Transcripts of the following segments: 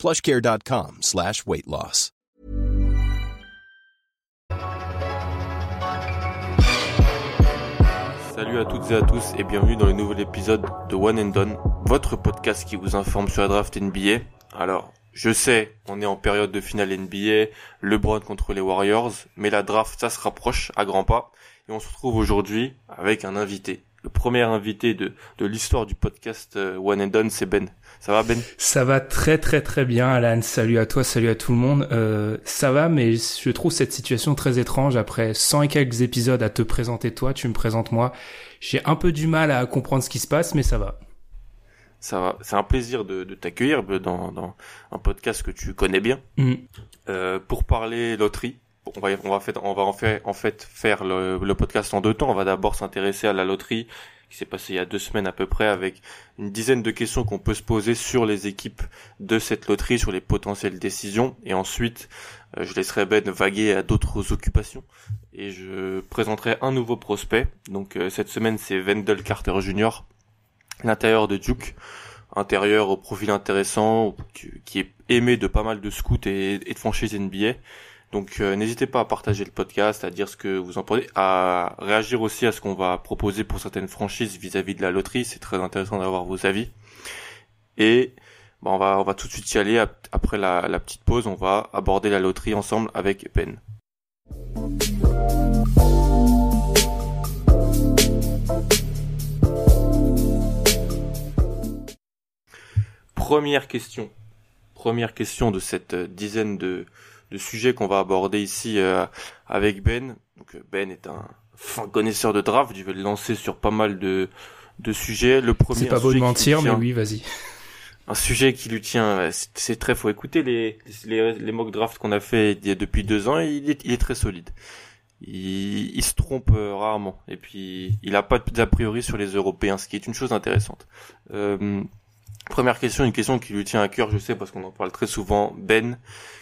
plushcare.com slash weight loss. Salut à toutes et à tous et bienvenue dans le nouvel épisode de One and Done, votre podcast qui vous informe sur la draft NBA. Alors, je sais, on est en période de finale NBA, LeBron contre les Warriors, mais la draft, ça se rapproche à grands pas. Et on se retrouve aujourd'hui avec un invité. Le premier invité de, de l'histoire du podcast euh, One and Done, c'est Ben. Ça va Ben? Ça va très très très bien Alan, salut à toi, salut à tout le monde. Euh, ça va mais je trouve cette situation très étrange après 100 et quelques épisodes à te présenter toi, tu me présentes moi. J'ai un peu du mal à comprendre ce qui se passe mais ça va. Ça va, c'est un plaisir de, de t'accueillir dans, dans un podcast que tu connais bien. Mm. Euh, pour parler loterie, on va, en, fait, en fait faire le, podcast en deux temps. On va d'abord s'intéresser à la loterie qui s'est passé il y a deux semaines à peu près avec une dizaine de questions qu'on peut se poser sur les équipes de cette loterie, sur les potentielles décisions. Et ensuite, euh, je laisserai Ben vaguer à d'autres occupations et je présenterai un nouveau prospect. Donc euh, cette semaine, c'est Wendell Carter Jr., l'intérieur de Duke intérieur au profil intéressant, qui est aimé de pas mal de scouts et, et de franchises NBA. Donc euh, n'hésitez pas à partager le podcast, à dire ce que vous en pensez, à réagir aussi à ce qu'on va proposer pour certaines franchises vis-à-vis de la loterie. C'est très intéressant d'avoir vos avis. Et bon, on va on va tout de suite y aller après la, la petite pause. On va aborder la loterie ensemble avec Ben. Première question. Première question de cette dizaine de, de sujets qu'on va aborder ici euh, avec Ben. Donc Ben est un fin connaisseur de draft, je vais le lancer sur pas mal de, de sujets. Le premier C'est pas beau de mentir, mais oui, vas-y. Un sujet qui lui tient, c'est très, faut écouter les, les, les mock drafts qu'on a fait depuis deux ans, et il est, il est très solide. Il, il se trompe euh, rarement, et puis il a pas d'a priori sur les Européens, ce qui est une chose intéressante. Euh, Première question, une question qui lui tient à cœur, je sais, parce qu'on en parle très souvent. Ben,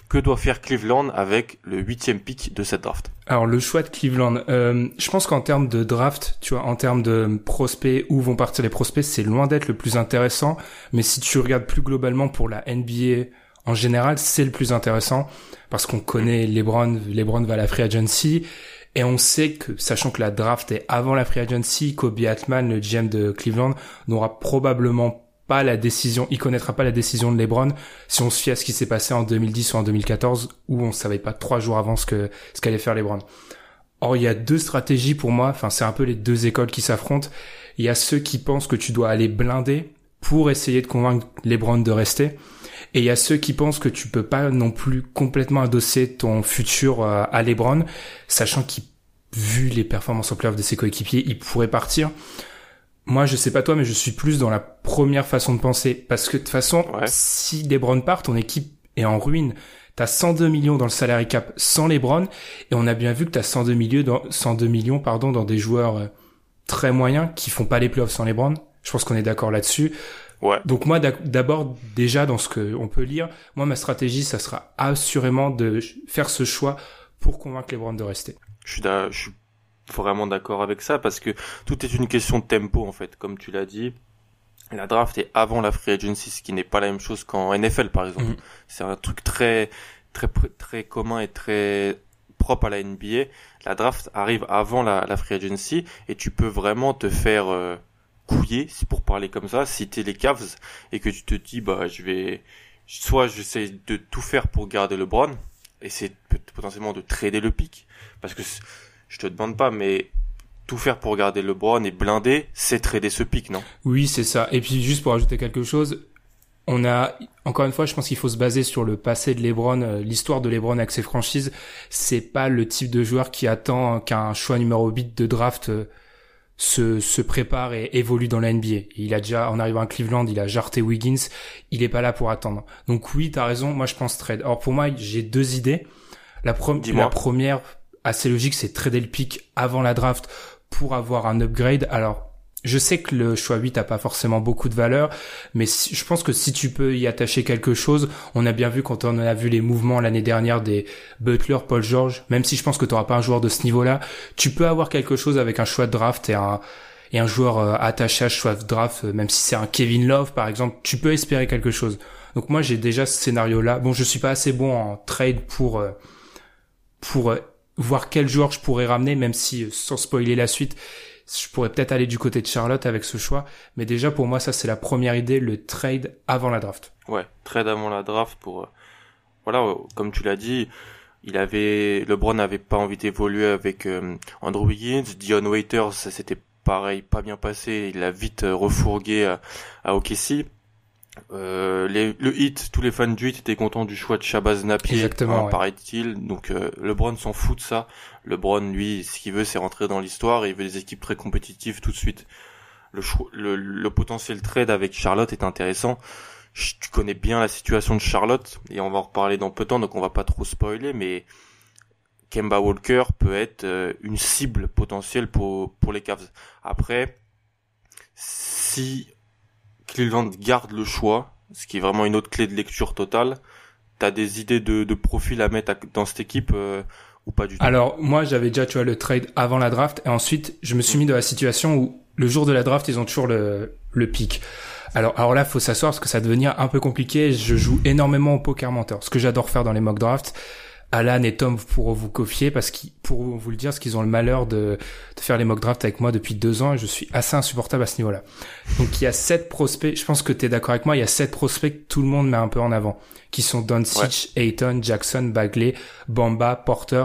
que doit faire Cleveland avec le huitième pick de cette draft? Alors le choix de Cleveland, euh, je pense qu'en termes de draft, tu vois, en termes de prospects, où vont partir les prospects, c'est loin d'être le plus intéressant. Mais si tu regardes plus globalement pour la NBA en général, c'est le plus intéressant parce qu'on connaît LeBron, LeBron va à la free agency. Et on sait que, sachant que la draft est avant la free agency, Kobe Atman, le GM de Cleveland, n'aura probablement pas la décision, il connaîtra pas la décision de LeBron si on se fie à ce qui s'est passé en 2010 ou en 2014 où on savait pas trois jours avant ce que ce qu'allait faire LeBron. Or il y a deux stratégies pour moi, enfin c'est un peu les deux écoles qui s'affrontent. Il y a ceux qui pensent que tu dois aller blinder pour essayer de convaincre LeBron de rester. Et il y a ceux qui pensent que tu peux pas non plus complètement adosser ton futur euh, à LeBron, sachant qu'il, vu les performances en playoff de ses coéquipiers, il pourrait partir. Moi, je sais pas toi, mais je suis plus dans la première façon de penser. Parce que de toute façon, Ouais. si LeBron part, ton équipe est en ruine. T'as 102 millions dans le salary cap sans LeBron, et on a bien vu que t'as 102 millions dans, 102 millions, pardon, dans des joueurs euh, très moyens qui font pas les playoffs sans LeBron. Je pense qu'on est d'accord là-dessus. Ouais. Donc moi, d'abord, déjà dans ce que on peut lire, moi ma stratégie, ça sera assurément de faire ce choix pour convaincre LeBron de rester. Je suis, d'a- je suis vraiment d'accord avec ça parce que tout est une question de tempo en fait, comme tu l'as dit. La draft est avant la free agency, ce qui n'est pas la même chose qu'en NFL par exemple. Mhm. C'est un truc très, très, très commun et très propre à la NBA. La draft arrive avant la, la free agency et tu peux vraiment te faire euh, couiller, si pour parler comme ça, si t'es les Cavs et que tu te dis bah je vais, soit j'essaie de tout faire pour garder LeBron et c'est potentiellement de trader le pic parce que je te demande pas mais tout faire pour garder LeBron et blinder, c'est trader ce pic, non? Oui, c'est ça. Et puis juste pour ajouter quelque chose, on a encore une fois, je pense qu'il faut se baser sur le passé de LeBron, euh, l'histoire de LeBron avec ses franchises. C'est pas le type de joueur qui attend qu'un choix numéro 8 de draft euh, se, se prépare et évolue dans la NBA. Il a déjà, en arrivant à Cleveland, il a jarté Wiggins. Il est pas là pour attendre. Donc oui, t'as raison. Moi, je pense trade. Alors pour moi, j'ai deux idées. La, la première, assez logique, c'est trader le pick avant la draft pour avoir un upgrade. Alors je sais que le choix 8 a pas forcément beaucoup de valeur, mais je pense que si tu peux y attacher quelque chose, on a bien vu quand on a vu les mouvements l'année dernière des Butler, Paul George, même si je pense que tu n'auras pas un joueur de ce niveau-là, tu peux avoir quelque chose avec un choix de draft et un et un joueur euh, attaché à choix de draft, euh, même si c'est un Kevin Love par exemple, tu peux espérer quelque chose. Donc moi j'ai déjà ce scénario-là. Bon, je suis pas assez bon en trade pour euh, pour voir quel joueur je pourrais ramener, même si sans spoiler la suite, je pourrais peut-être aller du côté de Charlotte avec ce choix, mais déjà pour moi ça c'est la première idée, le trade avant la draft. Ouais, trade avant la draft pour euh, voilà, euh, comme tu l'as dit, il avait LeBron n'avait pas envie d'évoluer avec euh, Andrew Wiggins, Dion Waiters, ça s'était pareil pas bien passé, il l'a vite refourgué à, à OKC. Euh, les, le hit, tous les fans du hit étaient contents du choix de Shabazz Napier, Exactement, hein, paraît-il. Donc euh, LeBron s'en fout de ça. LeBron, lui, ce qu'il veut, c'est rentrer dans l'histoire et il veut des équipes très compétitives tout de suite. Le, le, le potentiel trade avec Charlotte est intéressant. tu connais bien la situation de Charlotte et on va en reparler dans peu de temps, donc on va pas trop spoiler, mais Kemba Walker peut être euh, une cible potentielle pour, pour les Cavs. Après, si Cleveland garde le choix, ce qui est vraiment une autre clé de lecture totale. T'as des idées de, de profil à mettre dans cette équipe euh, ou pas du tout Alors moi j'avais déjà tu vois le trade avant la draft et ensuite je me suis mis dans la situation où le jour de la draft ils ont toujours le le pic. Alors alors là faut s'asseoir parce que ça va devenir un peu compliqué. Je joue énormément au poker mentor, ce que j'adore faire dans les mock drafts. Alan et Tom pourront vous confier parce qu'ils pour vous le dire, parce qu'ils ont le malheur de, de faire les mock drafts avec moi depuis deux ans et je suis assez insupportable à ce niveau-là. Donc il y a sept prospects, je pense que tu es d'accord avec moi, il y a sept prospects que tout le monde met un peu en avant, qui sont Doncic, ouais. Ayton, Jackson, Bagley, Bamba, Porter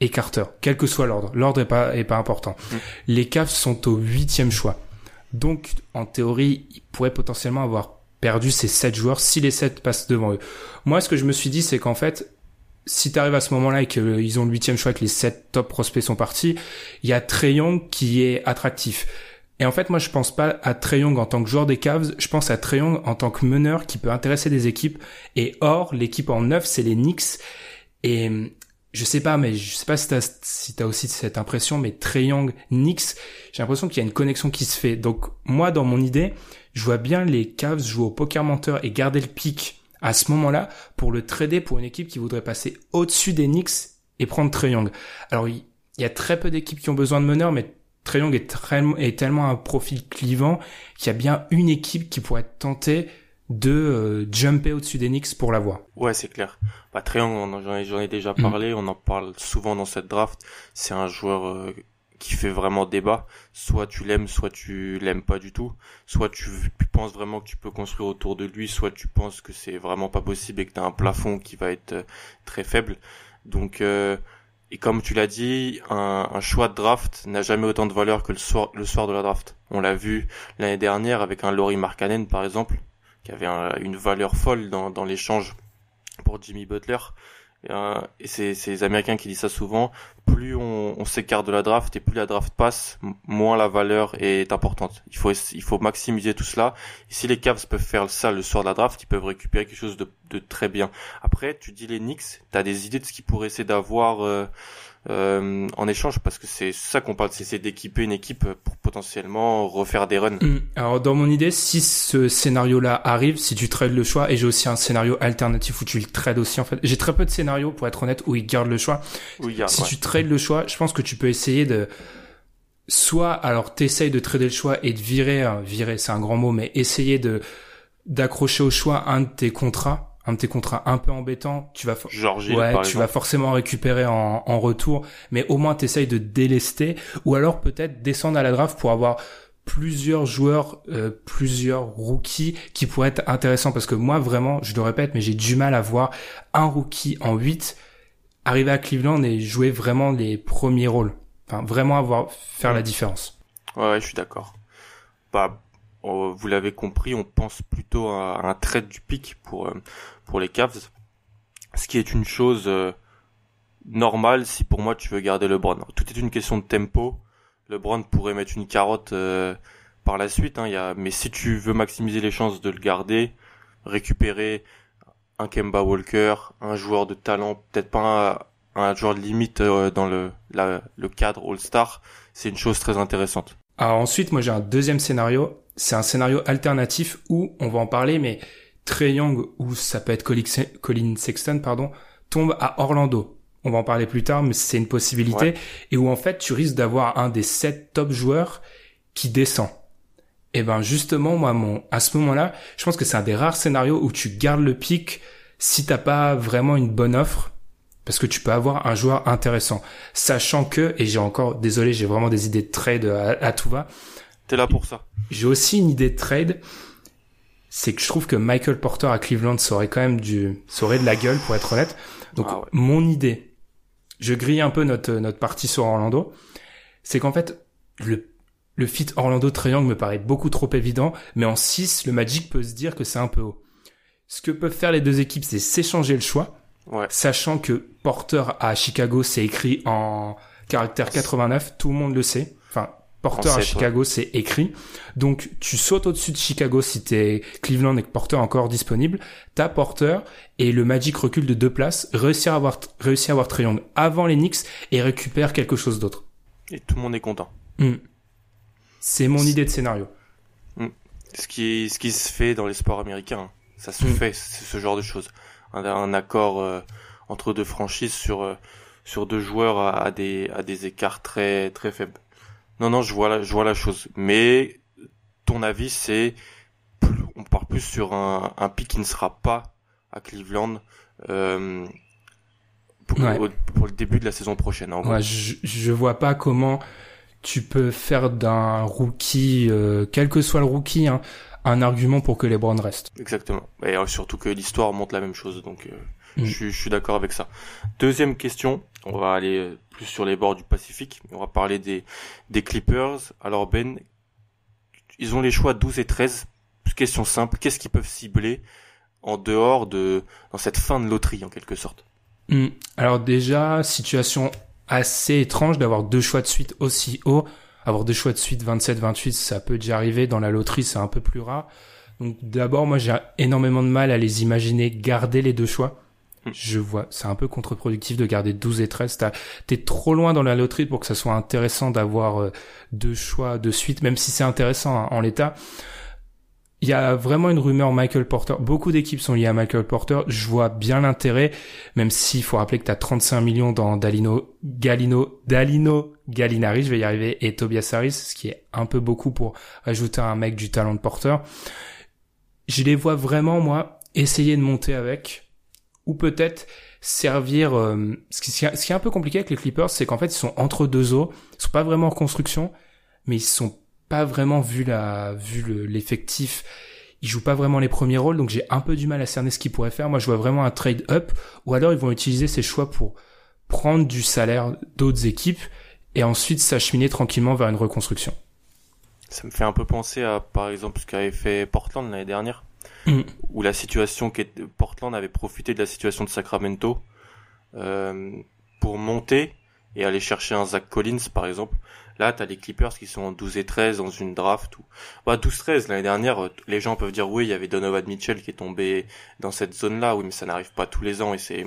et Carter, quel que soit l'ordre. L'ordre est pas, est pas important. Mm. Les Cavs sont au huitième choix. Donc en théorie, ils pourraient potentiellement avoir perdu ces sept joueurs si les sept passent devant eux. Moi, ce que je me suis dit, c'est qu'en fait, si tu arrives à ce moment-là et qu'ils ont le huitième choix, que les sept top prospects sont partis, il y a Trey Young qui est attractif. Et en fait, moi, je pense pas à Trey Young en tant que joueur des Cavs, je pense à Trey Young en tant que meneur qui peut intéresser des équipes. Et or, l'équipe en neuf, c'est les Knicks. Et je sais pas, mais je sais pas si t'as si aussi cette impression, mais Trey Young, Knicks, j'ai l'impression qu'il y a une connexion qui se fait. Donc moi, dans mon idée, je vois bien les Cavs jouer au poker menteur et garder le pic à ce moment-là pour le trader pour une équipe qui voudrait passer au-dessus des Knicks et prendre Trey Young. Alors il y a très peu d'équipes qui ont besoin de meneurs, mais Trey Young est, est tellement un profil clivant qu'il y a bien une équipe qui pourrait être tentée de euh, jumper au-dessus des Knicks pour l'avoir. Ouais, c'est clair. Bah, Young, j'en ai, déjà mm. parlé, on en parle souvent dans cette draft. C'est un joueur euh, qui fait vraiment débat. Soit tu l'aimes, soit tu l'aimes pas du tout. Soit tu, penses vraiment que tu peux construire autour de lui, soit tu penses que c'est vraiment pas possible et que tu as un plafond qui va être euh, très faible. Donc euh, et comme tu l'as dit, un, choix de draft n'a jamais autant de valeur que le soir, le soir de la draft. On l'a vu l'année dernière avec un Laurie Markkanen par exemple, qui avait une valeur folle dans l'échange pour Jimmy Butler. Euh, et c'est les Américains qui disent ça souvent, plus on, on s'écarte de la draft et plus la draft passe, moins la valeur est importante. Il faut, il faut maximiser tout cela. Et si les Cavs peuvent faire ça le soir de la draft, ils peuvent récupérer quelque chose de, de très bien. Après, tu dis les Knicks, tu as des idées de ce qu'ils pourraient essayer d'avoir euh, euh, en échange parce que c'est ça qu'on parle, c'est d'équiper une équipe pour potentiellement refaire des runs. Mm. Alors dans mon idée, si ce scénario-là arrive, si tu trades le choix, et j'ai aussi un scénario alternatif où tu le trades aussi en fait. J'ai très peu de scénarios pour être honnête où ils gardent le choix. si tu trades le choix, je pense que tu peux essayer de soit alors t'essayes de trader le choix et de virer, hein, virer c'est un grand mot, mais essayer de d'accrocher au choix un de tes contrats un de tes contrats un peu embêtants, tu vas ouais, tu vas forcément récupérer en, en retour, mais au moins t'essayes de délester ou alors peut-être descendre à la draft pour avoir plusieurs joueurs, euh, plusieurs rookies qui pourraient être intéressants parce que moi vraiment, je le répète, mais j'ai du mal à voir un rookie en 8 arriver à Cleveland et jouer vraiment les premiers rôles. Enfin, vraiment avoir faire la différence. Ouais, je suis d'accord. Bah, oh, vous l'avez compris, on pense plutôt à un trade du pic pour euh, pour les Cavs, ce qui est une chose euh, normale si pour moi tu veux garder LeBron. Tout est une question de tempo. LeBron pourrait mettre une carotte euh, par la suite. Hein. Mais si tu veux maximiser les chances de le garder, récupérer un Kemba Walker, un joueur de talent, peut-être pas un, joueur de limite euh, dans le cadre All-Star, c'est une chose très intéressante. Alors ensuite, moi j'ai un deuxième scénario. C'est un scénario alternatif où on va en parler, mais Trey Young ou ça peut être Colin Sexton, pardon, tombe à Orlando. On va en parler plus tard, mais c'est une possibilité. Et où en fait, tu risques d'avoir un des sept top joueurs qui descend. Et ben justement, moi, mon, à ce moment-là, je pense que c'est un des rares scénarios où tu gardes le pic si t'as pas vraiment une bonne offre, parce que tu peux avoir un joueur intéressant, sachant que, et j'ai encore, désolé, j'ai vraiment des idées de trade à, à tout va. T'es là pour ça. J'ai aussi une idée de trade c'est que je trouve que Michael Porter à Cleveland saurait quand même du, saurait de la gueule pour être honnête. Donc ah mon idée, je grille un peu notre notre partie sur Orlando, c'est qu'en fait le le fit Orlando Triangle me paraît beaucoup trop évident, mais en 6, le Magic peut se dire que c'est un peu haut. Ce que peuvent faire les deux équipes, c'est s'échanger le choix, ouais. sachant que Porter à Chicago, c'est écrit en caractère 89, tout le monde le sait. Porter à Chicago, c'est écrit. Donc, tu sautes au-dessus de Chicago si t'es Cleveland et que Porter est encore disponible. T'as Porter et le Magic recule de deux places, réussir à avoir, réussir à avoir Triangle avant les Knicks et récupère quelque chose d'autre. Et tout le monde est content. Hmm. C'est mon idée de scénario. Hmm. Ce qui, ce qui se fait dans les sports américains, ça se hmm. fait, c'est ce genre de choses. Un, un accord euh, entre deux franchises sur euh, sur deux joueurs à, à, des à des écarts très très faibles. Non, non, je vois la, je vois la chose. Mais ton avis, c'est, on part plus sur un, un pic qui ne sera pas à Cleveland euh, pour, pour, le début de la saison prochaine. En ouais, je, je vois pas comment tu peux faire d'un rookie, euh, quel que soit le rookie, hein, un argument pour que les Browns restent. Exactement. Et euh, surtout que l'histoire montre la même chose, donc euh, mm. je, je, suis d'accord avec ça. Deuxième question, on va aller euh, plus sur les bords du Pacifique. On va parler des, Clippers. Alors Ben, ils ont les choix 12 et 13. Question simple, qu'est-ce qu'ils peuvent cibler en dehors de dans cette fin de loterie en quelque sorte? Hmm. Alors déjà, situation assez étrange d'avoir deux choix de suite aussi haut. Avoir deux choix de suite 27-28, ça peut déjà arriver. Dans la loterie, c'est un peu plus rare. Donc d'abord, moi j'ai énormément de mal à les imaginer garder les deux choix. Je vois, c'est un peu contre-productif de garder 12 et 13. T'es trop loin dans la loterie pour que ça soit intéressant d'avoir euh, deux choix de suite, même si c'est intéressant hein, en l'état. Il y a vraiment une rumeur Michael Porter. Beaucoup d'équipes sont liées à Michael Porter. Je vois bien l'intérêt, même s'il faut rappeler que tu as 35 millions dans Dalino, Galino, Dalino, Gallinari, je vais y arriver, et Tobias Harris, ce qui est un peu beaucoup pour ajouter un mec du talent de Porter. Je les vois vraiment, moi, essayer de monter avec ou peut-être servir euh, ce, qui, ce qui est un peu compliqué avec les Clippers c'est qu'en fait ils sont entre deux eaux. Ils sont pas vraiment en construction mais ils sont pas vraiment vu la vu l'effectif. Ils jouent pas vraiment les premiers rôles donc j'ai un peu du mal à cerner ce qu'ils pourraient faire. Moi je vois vraiment un trade up ou alors ils vont utiliser ces choix pour prendre du salaire d'autres équipes et ensuite s'acheminer tranquillement vers une reconstruction. Ça me fait un peu penser à par exemple ce qu'avait fait Portland l'année dernière Mm. où la situation qui est, Portland avait profité de la situation de Sacramento euh, pour monter et aller chercher un Zach Collins par exemple. Là, t'as les Clippers qui sont en 12 et 13 dans une draft. Ou... Bah, 12-13, l'année dernière, euh, les gens peuvent dire oui, il y avait Donovan Mitchell qui est tombé dans cette zone-là, oui, mais ça n'arrive pas tous les ans et c'est...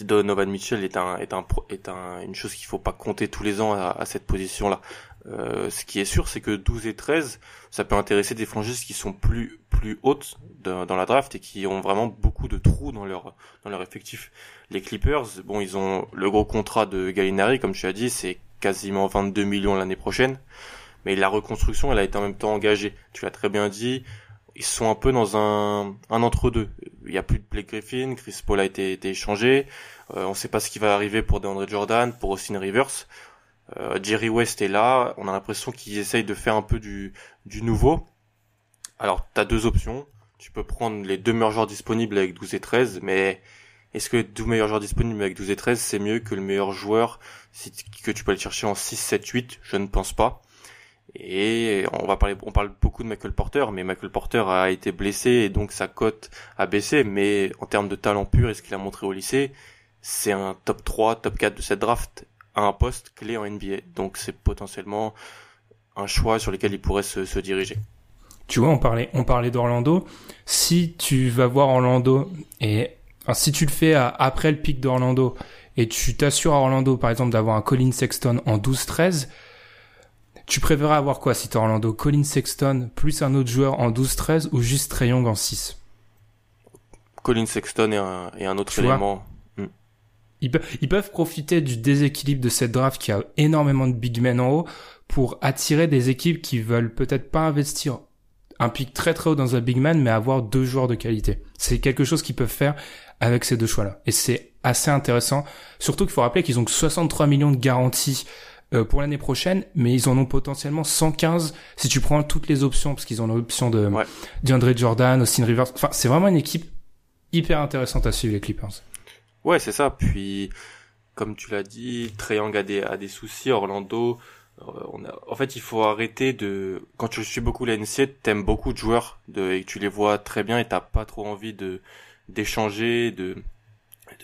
Donovan Mitchell est un est un est un une chose qu'il faut pas compter tous les ans à, à cette position là. Euh, ce qui est sûr, c'est que 12 et 13, ça peut intéresser des franchises qui sont plus plus hautes dans la draft et qui ont vraiment beaucoup de trous dans leur dans leur effectif. Les Clippers, bon, ils ont le gros contrat de Gallinari, comme tu as dit, c'est quasiment 22 millions l'année prochaine. Mais la reconstruction, elle a été en même temps engagée. Tu l'as très bien dit. Ils sont un peu dans un, un entre-deux. Il y a plus de Blake Griffin, Chris Paul a été, été échangé. Euh, on ne sait pas ce qui va arriver pour DeAndre Jordan, pour Austin Rivers. Euh, Jerry West est là, on a l'impression qu'ils essayent de faire un peu du, nouveau. Alors, tu as deux options. Tu peux prendre les deux meilleurs joueurs disponibles avec 12 et 13, mais est-ce que deux meilleurs joueurs disponibles avec 12 et 13, c'est mieux que le meilleur joueur que tu peux aller chercher en 6, 7, 8 Je ne pense pas. Et on va parler, on parle beaucoup de Michael Porter, mais Michael Porter a été blessé et donc sa cote a baissé. Mais en termes de talent pur et ce qu'il a montré au lycée, c'est un top 3, top 4 de cette draft à un poste clé en NBA. Donc c'est potentiellement un choix sur lequel il pourrait se, se diriger. Tu vois, on parlait, on parlait d'Orlando. Si tu vas voir Orlando et enfin, si tu le fais après le pic d'Orlando et tu t'assures à Orlando, par exemple, d'avoir un Colin Sexton en 12-13, tu préférerais avoir quoi si t'es Orlando? Colin Sexton plus un autre joueur en 12-13 ou juste Trae Young en 6 Colin Sexton et un, et un autre élément. Ils, ils, peuvent profiter du déséquilibre de cette draft qui a énormément de big men en haut pour attirer des équipes qui veulent peut-être pas investir un pic très très haut dans un big man, mais avoir deux joueurs de qualité. C'est quelque chose qu'ils peuvent faire avec ces deux choix-là. Et c'est assez intéressant. Surtout qu'il faut rappeler qu'ils ont 63 millions de garanties euh, pour l'année prochaine, mais ils en ont potentiellement 115 si tu prends toutes les options, parce qu'ils ont l'option de ouais. DeAndre Jordan, Austin Rivers. Enfin, c'est vraiment une équipe hyper intéressante à suivre les Clippers. Ouais, c'est ça. Puis, comme tu l'as dit, Triangle a des, a des soucis. Orlando, euh, on a, en fait, il faut arrêter de, quand tu suis beaucoup la NCA, t'aimes beaucoup de joueurs, de, et tu les vois très bien et t'as pas trop envie de, d'échanger, de,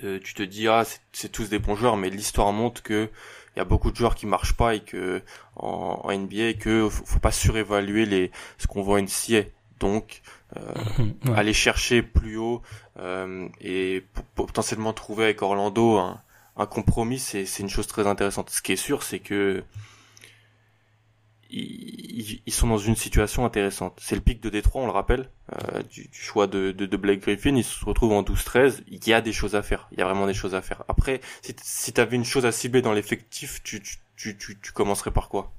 de, tu te dis, ah, c'est tous des bons joueurs, mais l'histoire montre que il y a beaucoup de joueurs qui marchent pas et que, en, en NBA, que faut, faut pas surévaluer les, ce qu'on voit en NCA. Donc, euh, aller chercher plus haut, euh, et potentiellement trouver avec Orlando un, un compromis, c'est, c'est une chose très intéressante. Ce qui est sûr, c'est que, ils, sont dans une situation intéressante. C'est le pic de Détroit, on le rappelle, euh, du, choix de, de, Blake Griffin. Ils se retrouvent en 12-13. Il y a des choses à faire. Il y a vraiment des choses à faire. Après, si, si tu avais une chose à cibler dans l'effectif, tu, tu, tu, tu, commencerais par quoi?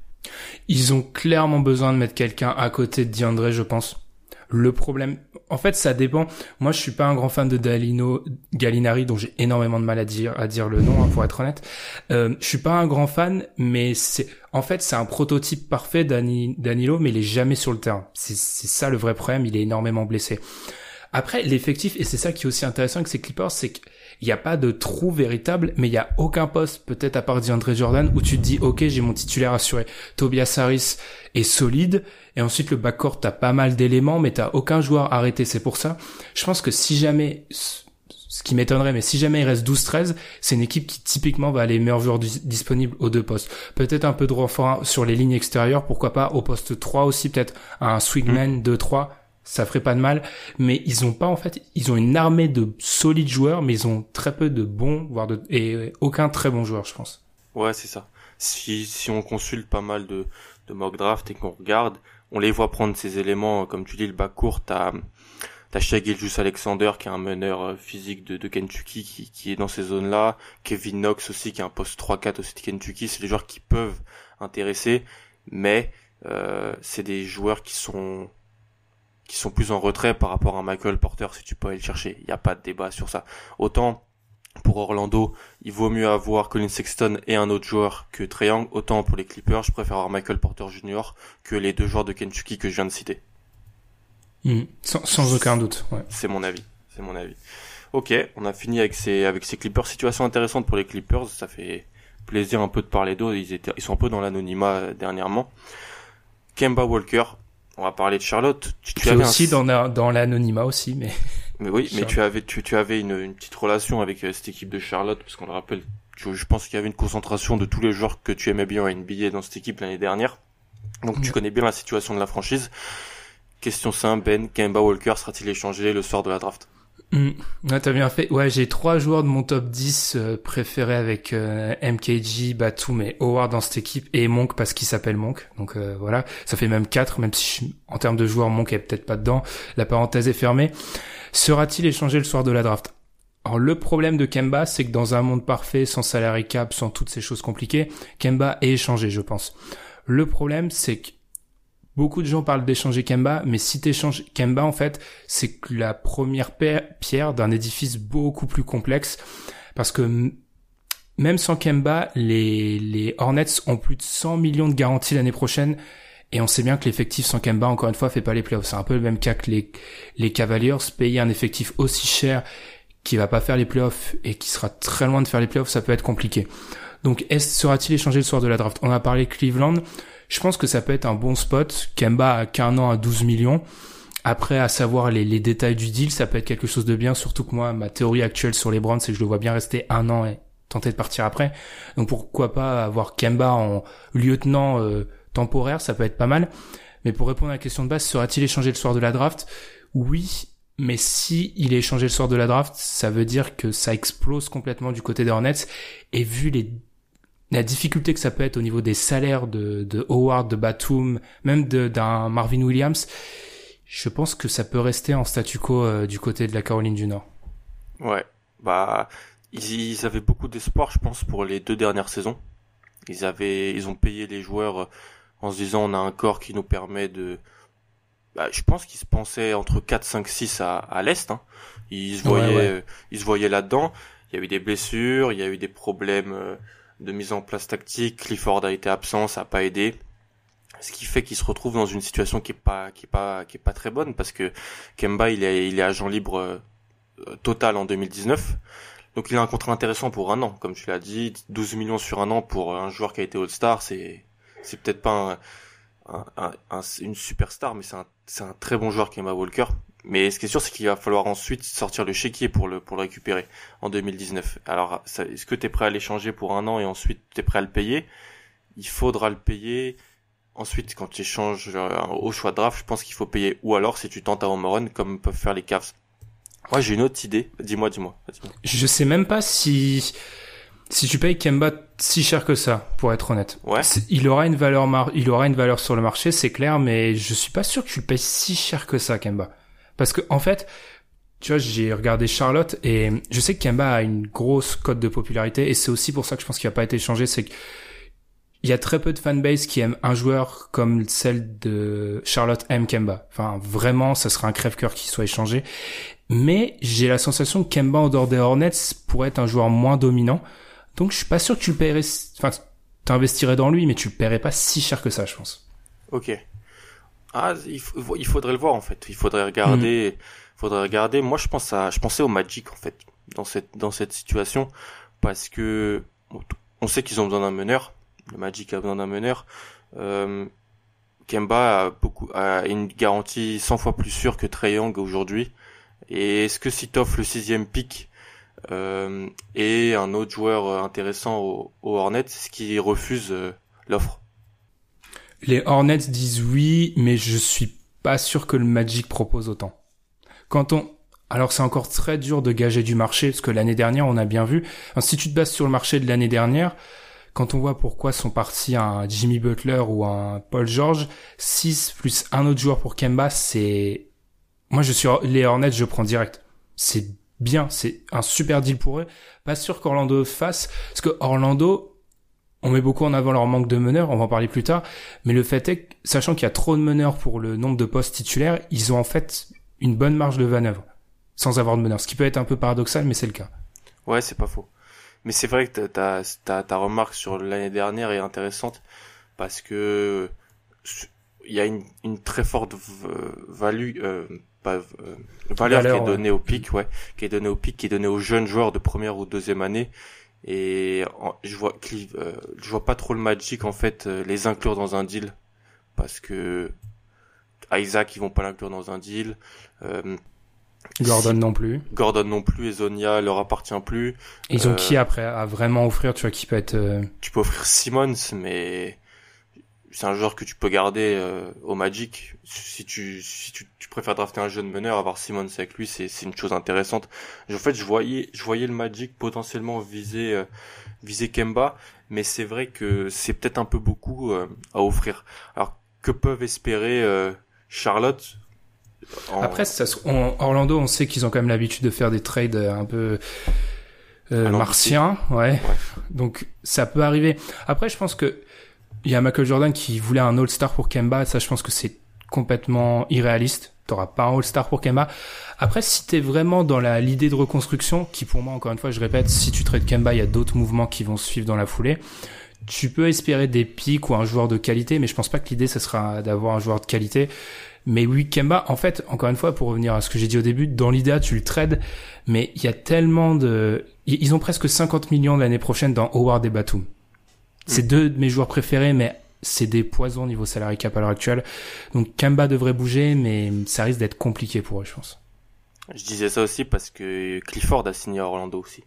Ils ont clairement besoin de mettre quelqu'un à côté de DeAndre, je pense. Le problème, en fait, ça dépend. Moi, je suis pas un grand fan de Dalino Gallinari, dont j'ai énormément de mal à dire à dire le nom, hein, pour être honnête. Euh, je suis pas un grand fan, mais c'est en fait c'est un prototype parfait d'Anilo, mais il est jamais sur le terrain. C'est ça le vrai problème. Il est énormément blessé. Après, l'effectif, et c'est ça qui est aussi intéressant avec ces Clippers, c'est qu'il n'y a pas de trou véritable, mais il y a aucun poste, peut-être à part DeAndre Jordan, où tu te dis, ok, j'ai mon titulaire assuré. Tobias Harris est solide, et ensuite le backcourt, t'as pas mal d'éléments, mais t'as aucun joueur arrêté. C'est pour ça, je pense que si jamais, ce qui m'étonnerait, mais si jamais il reste 12-13, c'est une équipe qui typiquement va aller meilleurs joueurs disponibles aux deux postes. Peut-être un peu de renfort sur les lignes extérieures, pourquoi pas au poste 3 aussi, peut-être un swingman 2-3 ça ferait pas de mal, mais ils ont pas en fait, ils ont une armée de solides joueurs, mais ils ont très peu de bons, voire de et aucun très bon joueur, je pense. Ouais, c'est ça. Si si on consulte pas mal de de mock draft et qu'on regarde, on les voit prendre ces éléments, comme tu dis, le bas court, t'as t'as Shea Alexander qui est un meneur euh, physique de, de Kentucky qui, qui est dans ces zones-là, Kevin Knox aussi qui est un poste 3-4 aussi de Kentucky, c'est des joueurs qui peuvent intéresser, mais euh, c'est des joueurs qui sont qui sont plus en retrait par rapport à Michael Porter si tu peux aller le chercher. Il n'y a pas de débat sur ça. Autant pour Orlando, il vaut mieux avoir Colin Sexton et un autre joueur que Triangle. Autant pour les Clippers, je préfère avoir Michael Porter Jr. que les deux joueurs de Kentucky que je viens de citer. Hmm. Sans, aucun doute. Ouais. C'est mon avis. C'est mon avis. Ok, on a fini avec ces avec ces Clippers. Situation intéressante pour les Clippers. Ça fait plaisir un peu de parler d'eux. Ils étaient ils sont un peu dans l'anonymat euh, dernièrement. Kemba Walker, on va parler de Charlotte. Tu, tu avais aussi dans, dans l'anonymat aussi, mais. Mais oui, mais tu avais, tu, tu avais une, une petite relation avec euh, cette équipe de Charlotte, parce qu'on le rappelle, je pense qu'il y avait une concentration de tous les joueurs que tu aimais bien en NBA dans cette équipe l'année dernière. Donc tu mm. connais bien la situation de la franchise. Question simple, Ben, Kemba Walker sera-t-il échangé le soir de la draft? Mmh. Ouais, t'as bien fait. Ouais, j'ai trois joueurs de mon top 10 euh, préférés avec euh, MKG, Batum et Howard dans cette équipe et Monk parce qu'il s'appelle Monk. Donc euh, voilà, ça fait même quatre, même si en termes de joueurs, Monk est peut-être pas dedans. La parenthèse est fermée. Sera-t-il échangé le soir de la draft? Alors le problème de Kemba, c'est que dans un monde parfait, sans salary cap, sans toutes ces choses compliquées, Kemba est échangé, je pense. Le problème, c'est que Beaucoup de gens parlent d'échanger Kemba, mais si t'échanges Kemba, en fait, c'est la première pierre d'un édifice beaucoup plus complexe. Parce que même sans Kemba, les, Hornets ont plus de 100 millions de garanties l'année prochaine. Et on sait bien que l'effectif sans Kemba, encore une fois, fait pas les playoffs. C'est un peu le même cas que les, les Cavaliers. Payer un effectif aussi cher qui va pas faire les playoffs et qui sera très loin de faire les playoffs, ça peut être compliqué. Donc, est sera-t-il échangé le soir de la draft? On a parlé Cleveland je pense que ça peut être un bon spot. Kemba a qu'un an à 12 millions. Après, à savoir les, détails du deal, ça peut être quelque chose de bien, surtout que moi, ma théorie actuelle sur les Browns, c'est que je le vois bien rester un an et tenter de partir après. Donc pourquoi pas avoir Kemba en lieutenant euh, temporaire, ça peut être pas mal. Mais pour répondre à la question de base, sera-t-il échangé le soir de la draft? Oui, mais si il est échangé le soir de la draft, ça veut dire que ça explose complètement du côté des. Et vu les la difficulté que ça peut être au niveau des salaires de, de Howard, de Batum, même d'un Marvin Williams, je pense que ça peut rester en statu quo euh, du côté de la Caroline du Nord. Ouais, bah ils, avaient beaucoup d'espoir, je pense, pour les deux dernières saisons. Ils avaient, ils ont payé les joueurs euh, en se disant on a un corps qui nous permet de. Bah, je pense qu'ils se pensaient entre 4, 5, 6 à, à l'est. Hein. Ils se voyaient, euh, ils se voyaient là-dedans. Il y a eu des blessures, il y a eu des problèmes euh, de mise en place tactique. Clifford a été absent, ça a pas aidé. Ce qui fait qu'ils se retrouvent dans une situation qui est pas, qui est pas, qui est pas très bonne parce que Kemba il est, il est agent libre total en 2019. Donc il a un contrat intéressant pour un an, comme tu l'as dit, 12 millions sur un an pour un joueur qui a été All-Star, c'est c'est peut-être pas un, un, un, une superstar, mais c'est un, c'est un très bon joueur Kemba Walker. Mais ce qui est sûr, c'est qu'il va falloir ensuite sortir le chéquier pour le pour le récupérer en 2019. Alors, est-ce que tu es prêt à l'échanger pour un an et ensuite tu es prêt à le payer? Il faudra le payer. Ensuite, quand tu échanges euh, au choix de draft, je pense qu'il faut payer. Ou alors, si tu tentes à home run, comme peuvent faire les Cavs. Moi, j'ai une autre idée. Dis-moi, dis-moi. je sais même pas si si tu payes Kemba si cher que ça, pour être honnête. Ouais. Il aura une valeur mar il aura une valeur sur le marché, c'est clair, mais je suis pas sûr que tu le payes si cher que ça, Kemba. Parce que en fait, tu vois, j'ai regardé Charlotte et je sais que Kemba a une grosse cote de popularité et c'est aussi pour ça que je pense qu'il a pas été changé, c'est que il y a très peu de fanbase qui aiment un joueur comme celle de Charlotte M. Kemba. Enfin, vraiment, ça serait un crève-cœur qui soit échangé. Mais j'ai la sensation que Kemba en dehors des Hornets pourrait être un joueur moins dominant. Donc je suis pas sûr que tu le paierais, enfin, t'investirais dans lui, mais tu le paierais pas si cher que ça, je pense. Ok. Ah, il, il faudrait le voir, en fait. Il faudrait regarder, mm. faudrait regarder. Moi, je pense à, je pensais au Magic, en fait, dans cette, dans cette situation. Parce que, on sait qu'ils ont besoin d'un meneur. Le Magic a besoin d'un meneur. Euh, Kemba a beaucoup, a une garantie 100 fois plus sûre que Young aujourd'hui. Et est-ce que si t'offres le sixième pick euh, et un autre joueur intéressant au, au Hornets, est-ce qu'ils refusent euh, l'offre? Les Hornets disent oui, mais je suis pas sûr que le Magic propose autant. Quand on alors c'est encore très dur de gager du marché parce que l'année dernière on a bien vu. si tu te bases sur le marché de l'année dernière, quand on voit pourquoi sont partis un Jimmy Butler ou un Paul George, 6 plus un autre joueur pour Kemba, c'est moi, je suis les Hornets, je prends direct. C'est bien, c'est un super deal pour eux. Pas sûr qu'Orlando fasse, parce que Orlando, on met beaucoup en avant leur manque de meneurs, on va en parler plus tard, mais le fait est que, sachant qu'il y a trop de meneurs pour le nombre de postes titulaires, ils ont en fait une bonne marge de manœuvre, sans avoir de meneurs, ce qui peut être un peu paradoxal, mais c'est le cas. Ouais, c'est pas faux. Mais c'est vrai que ta, ta, ta remarque sur l'année dernière est intéressante, parce que il y a une, une très forte value, euh, pas, euh, valeur, qui est donnée au pic, ouais, qui est donnée au pic, qui est donnée aux jeunes joueurs de première ou deuxième année. Et je vois, euh, je vois pas trop le Magic en fait euh, les inclure dans un deal parce que Isaac ils vont pas l'inclure dans un deal. Euh, Gordon non plus. Gordon non plus et Zonia leur appartient plus. Ils ont qui après à vraiment offrir, tu vois, qui peut être. Tu peux offrir Simmons, mais c'est un joueur que tu peux garder euh, au Magic. Si tu si tu, tu, préfères drafter un jeune meneur, avoir Simmons avec lui, c'est c'est une chose intéressante. En fait, je voyais je voyais le Magic potentiellement viser euh, viser Kemba, mais c'est vrai que c'est peut-être un peu beaucoup euh, à offrir. Alors que peuvent espérer Charlotte Après, ça, Orlando, on sait qu'ils ont quand même l'habitude de faire des trades un peu martiens, ouais. ouais. Donc ça peut arriver. Après, je pense que il y a Michael Jordan qui voulait un All-Star pour Kemba. Ça, je pense que c'est complètement irréaliste. T'auras pas un All-Star pour Kemba. Après, si t'es vraiment dans la l'idée de reconstruction, qui pour moi, encore une fois, je répète, si tu traites Kemba, il y a d'autres mouvements qui vont suivre dans la foulée. Tu peux espérer des pics ou un joueur de qualité, mais je pense pas que l'idée, ce sera d'avoir un joueur de qualité. Mais oui, Kemba, en fait, encore une fois, pour revenir à ce que j'ai dit au début, dans l'idée, tu le trades, mais il y a tellement de... Ils ont presque 50 millions l'année prochaine dans Howard et Batum. C'est mm. deux de mes joueurs préférés, mais c'est des poisons au niveau salarié cap à l'heure actuelle. Donc Kemba devrait bouger, mais ça risque d'être compliqué pour eux, je pense. Je disais ça aussi parce que Clifford a signé à Orlando aussi.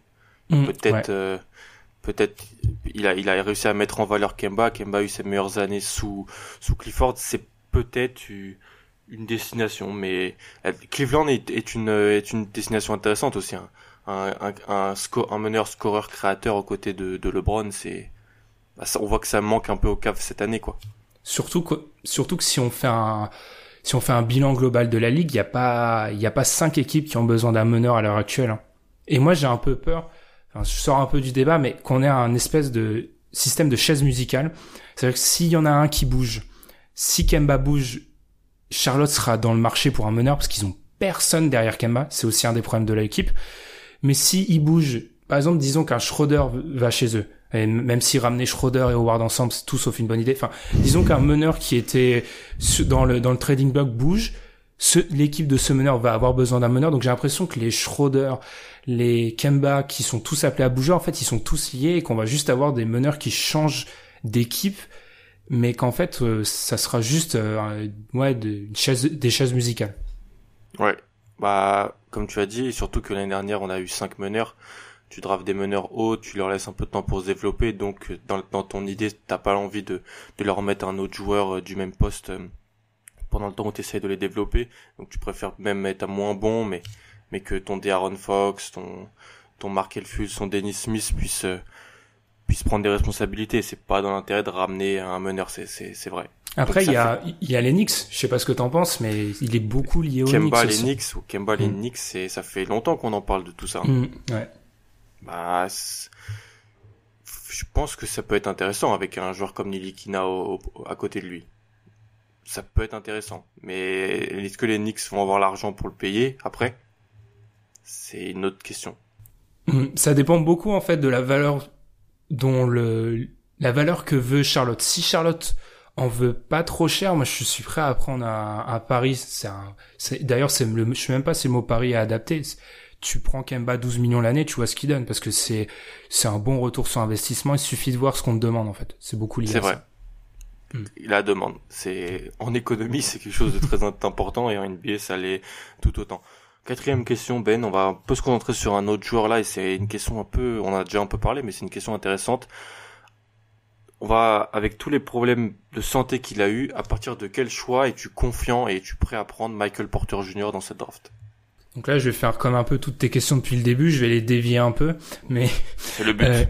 Mm, peut-être, euh, peut-être il a, il a réussi à mettre en valeur Kemba. Kemba a eu ses meilleures années sous, sous Clifford. C'est peut-être une destination, mais Cleveland est, est, une, est une destination intéressante aussi. Hein. Un, un, un, un meneur scoreur créateur aux côtés de, de LeBron, c'est, bah, on voit que ça manque un peu au CAF cette année, quoi. Surtout que, surtout que si on fait un, si on fait un bilan global de la ligue, il n'y a pas, il a pas cinq équipes qui ont besoin d'un meneur à l'heure actuelle. Hein. Et moi, j'ai un peu peur. Je sors un peu du débat, mais qu'on ait un espèce de système de chaise musicale. C'est-à-dire que s'il y en a un qui bouge, si Kemba bouge, Charlotte sera dans le marché pour un meneur parce qu'ils ont personne derrière Kemba. C'est aussi un des problèmes de l'équipe. Mais si il bouge, par exemple, disons qu'un Schroeder va chez eux, et même si ramener Schroeder et Howard ensemble, c'est tout sauf une bonne idée. Enfin, disons qu'un meneur qui était dans le dans le trading block bouge, l'équipe de ce meneur va avoir besoin d'un meneur. Donc j'ai l'impression que les Schroeder, les Kemba, qui sont tous appelés à bouger, en fait, ils sont tous liés et qu'on va juste avoir des meneurs qui changent d'équipe, mais qu'en fait, euh, ça sera juste euh, ouais des chaises, des chaises musicales. Ouais, bah comme tu as dit, surtout que l'année dernière, on a eu cinq meneurs tu drafts des meneurs hauts, tu leur laisses un peu de temps pour se développer, donc dans, dans ton idée, t'as pas l'envie de, de leur mettre un autre joueur euh, du même poste euh, pendant le temps où tu essaies de les développer, donc tu préfères même mettre un moins bon, mais, mais que ton De'Aaron Fox, ton, ton Mark Elfus, ton Dennis Smith euh, puisse prendre des responsabilités. C'est pas dans l'intérêt de ramener un meneur, c'est, c'est, c'est vrai. Après, il y a, il y a l'Enix. Je sais pas ce que t'en penses, mais il est beaucoup lié au Kemba Lennox ou Kemba mm. Lennox, c'est, ça fait longtemps qu'on en parle de tout ça. Mm, ouais. Bah, je pense que ça peut être intéressant avec un joueur comme Nilikina à côté de lui. Ça peut être intéressant. Mais est-ce que les Knicks vont avoir l'argent pour le payer après? C'est une autre question. Hum, ça dépend beaucoup en fait de la valeur dont le la valeur que veut Charlotte. Si Charlotte en veut pas trop cher, moi je suis prêt à prendre un, un pari. C'est d'ailleurs c'est le, je sais même pas si le mot pari à adapter tu prends Kemba 12 millions l'année, tu vois ce qu'il donne parce que c'est c'est un bon retour sur investissement. Il suffit de voir ce qu'on te demande en fait. C'est beaucoup lié. C'est vrai. La demande, c'est en économie, c'est quelque chose de très important et en NBA, ça l'est tout autant. Quatrième question, Ben, on va un peu se concentrer sur un autre joueur là et c'est une question un peu, on a déjà un peu parlé, mais c'est une question intéressante. On va, avec tous les problèmes de santé qu'il a eu, à partir de quel choix es-tu confiant et es-tu prêt à prendre Michael Porter Jr. dans cette draft? Donc là, je vais faire comme un peu toutes tes questions depuis le début, je vais les dévier un peu, mais... C'est le but. Euh,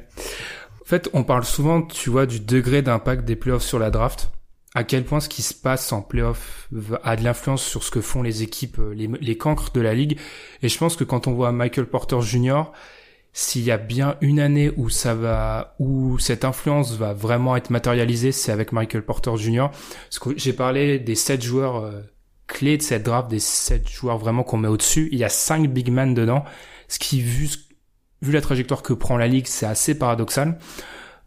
en fait, on parle souvent, tu vois, du degré d'impact des playoffs sur la draft. À quel point ce qui se passe en playoffs a de l'influence sur ce que font les équipes, euh, les, les cancres de la ligue. Et je pense que quand on voit Michael Porter Jr., s'il y a bien une année où ça va, où cette influence va vraiment être matérialisée, c'est avec Michael Porter Jr. Parce que j'ai parlé des sept joueurs euh, clé de cette draft des sept joueurs vraiment qu'on met au-dessus. Il y a cinq big men dedans, ce qui vu vu la trajectoire que prend la ligue, c'est assez paradoxal.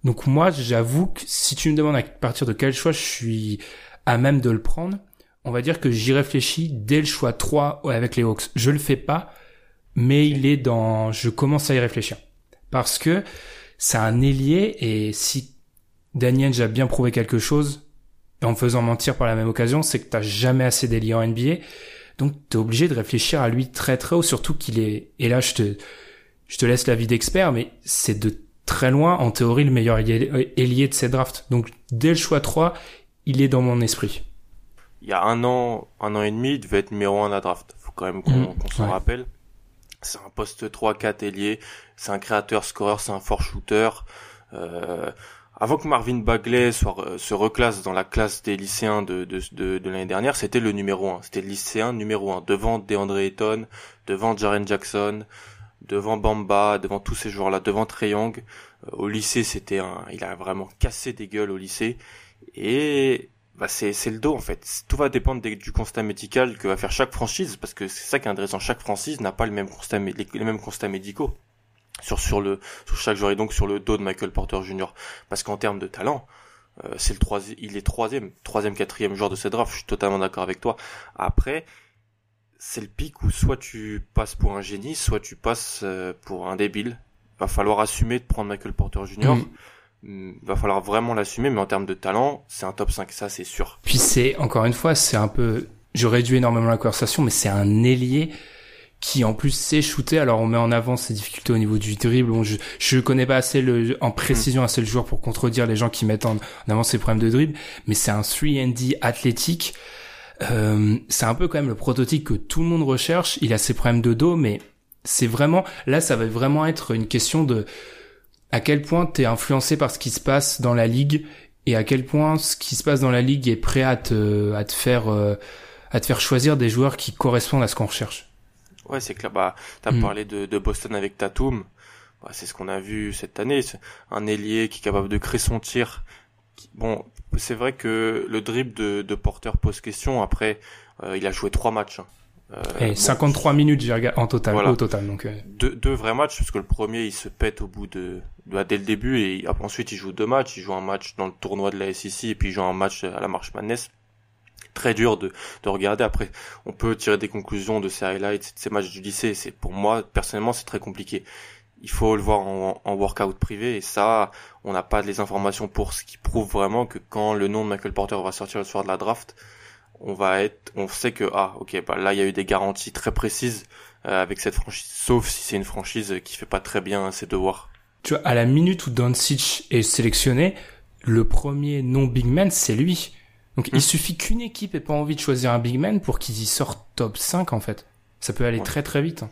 Donc moi, j'avoue que si tu me demandes à partir de quel choix je suis à même de le prendre, on va dire que j'y réfléchis dès le choix 3 avec les Hawks. Je le fais pas, mais il est dans je commence à y réfléchir parce que c'est un ailier et si Daniel a bien prouvé quelque chose, en me faisant mentir par la même occasion, c'est que t'as jamais assez d'élite en NBA. Donc t'es obligé de réfléchir à lui très très haut, surtout qu'il est. Et là, je te, je te laisse l'avis d'expert, mais c'est de très loin, en théorie, le meilleur ailier de cette draft. Donc dès le choix 3, il est dans mon esprit. Il y a un an, un an et demi, il devait être numéro 1 à la draft. Faut quand même qu'on mmh, s'en rappelle. C'est un poste 3-4 ailier, c'est un créateur scoreur, c'est un fort shooter. Euh, avant que Marvin Bagley soit, se reclasse dans la classe des lycéens de, de, de, l'année dernière, c'était le numéro 1. C'était le lycéen numéro 1, devant DeAndre Ayton, devant Jaren Jackson, devant Bamba, devant tous ces joueurs-là, devant Trey Young. Euh, au lycée, c'était un, il a vraiment cassé des gueules au lycée. Et bah c'est c'est le dos en fait. Tout va dépendre du constat médical que va faire chaque franchise, parce que c'est ça qui est intéressant. Chaque franchise n'a pas le même constat, les mêmes constats médicaux sur sur le sur chaque joueur et donc sur le dos de Michael Porter Jr. Parce qu'en termes de talent, euh, c'est le troisième, il est troisième, troisième, quatrième joueur de cette draft. Je suis totalement d'accord avec toi. Après, c'est le pic où soit tu passes pour un génie, soit tu passes euh, pour un débile. Va falloir assumer de prendre Michael Porter Jr. Mm. Mm, va falloir vraiment l'assumer, mais en termes de talent, c'est un top 5, ça c'est sûr. Puis c'est, encore une fois, c'est un peu, je réduis énormément la conversation, mais c'est un ailier qui en plus sait shooter. Alors on met en avant ses difficultés au niveau du dribble. Bon, je je connais pas assez le en précision assez le joueur pour contredire les gens qui mettent en, avant ses problèmes de dribble, mais c'est un 3D athlétique. Euh, c'est un peu quand même le prototype que tout le monde recherche. Il a ses problèmes de dos, mais c'est vraiment là ça va vraiment être une question de à quel point t'es influencé par ce qui se passe dans la ligue et à quel point ce qui se passe dans la ligue est prêt à te à te faire euh, à te faire choisir des joueurs qui correspondent à ce qu'on recherche. Ouais, c'est clair. Bah, t'as mm. parlé de, de, Boston avec Tatum. Bah, c'est ce qu'on a vu cette année. Un ailier qui est capable de créer son tir. Bon, c'est vrai que le dribble de, de Porter pose question. Après, euh, il a joué trois matchs. Hein. Euh, 53 minutes j'ai en total, au total. Donc euh. deux, deux, vrais matchs parce que le premier il se pète au bout de, de dès le début et ensuite il joue deux matchs. Il joue un match dans le tournoi de la SEC et puis il joue un match à la Marche Madness très dur de, de regarder. Après, on peut tirer des conclusions de ces highlights, de ces matchs du lycée. C'est pour moi personnellement, c'est très compliqué. Il faut le voir en, en workout privé et ça, on n'a pas les informations pour ce qui prouve vraiment que quand le nom de Michael Porter va sortir le soir de la draft, on va être, on sait que ah ok, bah là il y a eu des garanties très précises euh, avec cette franchise, sauf si c'est une franchise qui fait pas très bien ses devoirs. Tu vois, à la minute où Doncic est sélectionné, le premier non big man c'est lui. Donc il hmm. suffit qu'une équipe ait pas envie de choisir un big man pour qu'ils y sortent top 5 en fait. Ça peut aller très très vite.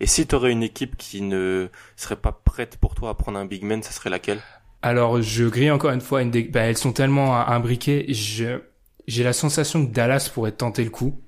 Et si tu aurais une équipe qui ne serait pas prête pour toi à prendre un big man, ça serait laquelle? Alors je grille encore une fois une des... bah, elles sont tellement imbriquées, je j'ai la sensation que Dallas pourrait tenter le coup.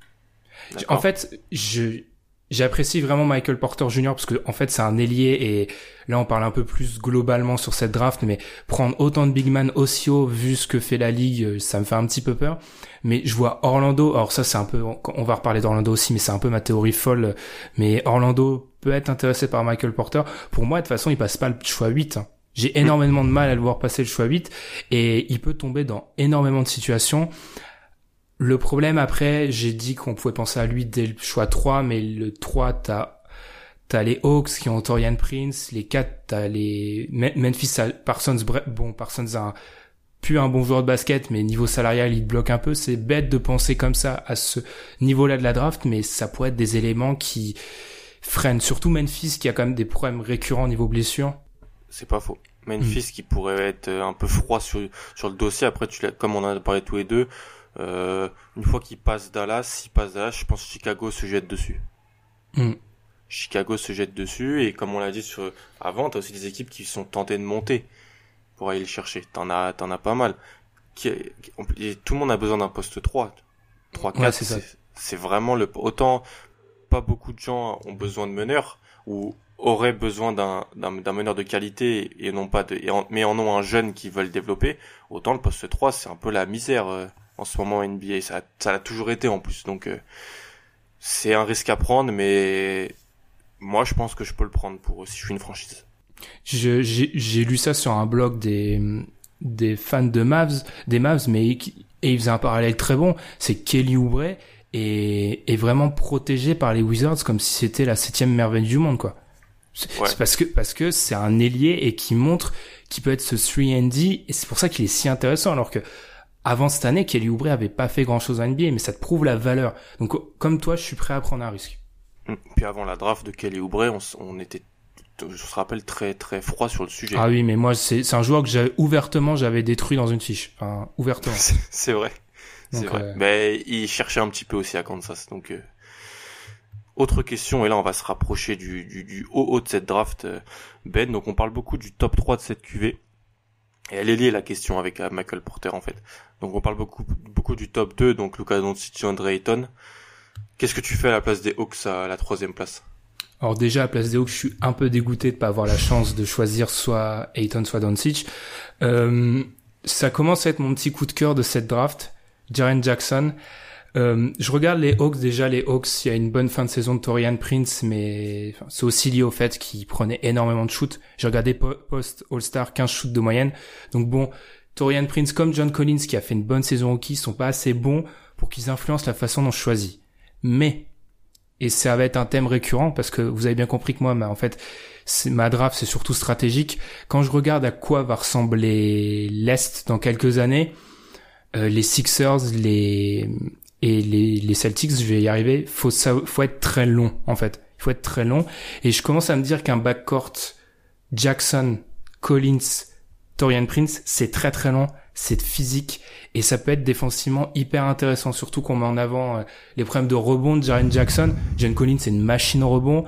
En fait, je J'apprécie vraiment Michael Porter Jr. parce que en fait c'est un ailier et là on parle un peu plus globalement sur cette draft mais prendre autant de big man aussi haut vu ce que fait la ligue euh, ça me fait un petit peu peur. Mais je vois Orlando alors ça c'est un peu on va reparler d'Orlando aussi mais c'est un peu ma théorie folle mais Orlando peut être intéressé par Michael Porter. Pour moi de toute façon il passe pas le choix 8 j'ai énormément de mal à le voir passer le choix 8 et il peut tomber dans énormément de situations le problème après, j'ai dit qu'on pouvait penser à lui dès le choix 3, mais le 3, t'as t'as les Hawks qui ont Torian Prince, les 4, t'as les Memphis Parsons, bon Parsons a un, plus un bon joueur de basket, mais niveau salarial il bloque un peu. C'est bête de penser comme ça à ce niveau-là de la draft, mais ça pourrait être des éléments qui freinent. Surtout Memphis qui a quand même des problèmes récurrents niveau blessure. C'est pas faux. Memphis hmm. qui pourrait être un peu froid sur, sur le dossier. Après, tu comme on en a parlé tous les deux, euh, une fois qu'il passe Dallas, s'il passe Dallas, je pense que Chicago se jette dessus. Mm. Chicago se jette dessus et comme on l'a dit sur avant, t'as aussi des équipes qui sont tentées de monter pour aller le chercher. T'en as, t'en as pas mal. Qui, tout le monde a besoin d'un poste 3. 3, 4, c'est vraiment le, autant pas beaucoup de gens ont besoin de meneurs ou auraient besoin d'un, d'un, meneur de qualité et non pas de, mais en ont un jeune qui veulent développer, autant le poste 3 c'est un peu la misère. En ce moment NBA. Ça, ça l'a toujours été en plus. Donc euh, c'est un risque à prendre, mais moi je pense que je peux le prendre pour si je suis une franchise. J'ai lu ça sur un blog des des fans de Mavs, des Mavs, mais et il faisait un parallèle très bon. C'est Kelly Oubre est, est vraiment protégé par les Wizards comme si c'était la septième merveille du monde, quoi. C'est parce que parce que c'est un ailier et qui montre qu'il peut être ce 3D et c'est pour ça qu'il est si intéressant alors que avant cette année, Kelly Oubre avait pas fait grand chose en NBA, mais ça te prouve la valeur. Donc, comme toi, je suis prêt à prendre un risque. Mm. Puis avant la draft de Kelly Oubre, on, était, je me rappelle, très, très froid sur le sujet. Ah oui, mais moi, c'est, un joueur que j'avais, ouvertement, j'avais détruit dans une fiche. Enfin, ouvertement. c'est vrai. C'est vrai. Euh, mais il cherchait un petit peu aussi à Kansas, donc, euh, Autre question, et là on va se rapprocher du, du, du haut haut de cette draft, euh, Ben. Donc on parle beaucoup du top 3 de cette QV. Et elle est liée la question avec Michael Porter en fait. Donc on parle beaucoup beaucoup du top 2, donc Luka Doncic et Andre Ayton. Qu'est-ce que tu fais à la place des Hawks à la troisième place? Alors déjà à la place des Hawks, je suis un peu dégoûté de pas avoir la chance de choisir soit Ayton soit Doncic. Euh, ça commence à être mon petit coup de cœur de cette draft. Jaren Jackson. Euh, je regarde les Hawks déjà les Hawks. Il y a une bonne fin de saison de Torian Prince, mais c'est aussi lié au fait qu'il prenait énormément de shoots. J'ai regardé post All Star 15 shoots de moyenne. Donc bon, Torian Prince comme John Collins qui a fait une bonne saison au sont pas assez bons pour qu'ils influencent la façon dont je choisis. Mais, et ça va être un thème récurrent parce que vous avez bien compris que moi, en fait, ma draft c'est surtout stratégique. Quand je regarde à quoi va ressembler l'Est dans quelques années, euh, les Sixers, les et les, les Celtics, je vais y arriver, faut faut être très long en fait. Il faut être très long. Et je commence à me dire qu'un backcourt Jackson, Collins, Torian Prince, c'est très très long, c'est physique et ça peut être défensivement hyper intéressant, surtout qu'on met en avant euh, les problèmes de rebond de Jaren Jackson. John Collins, c'est une machine au rebond.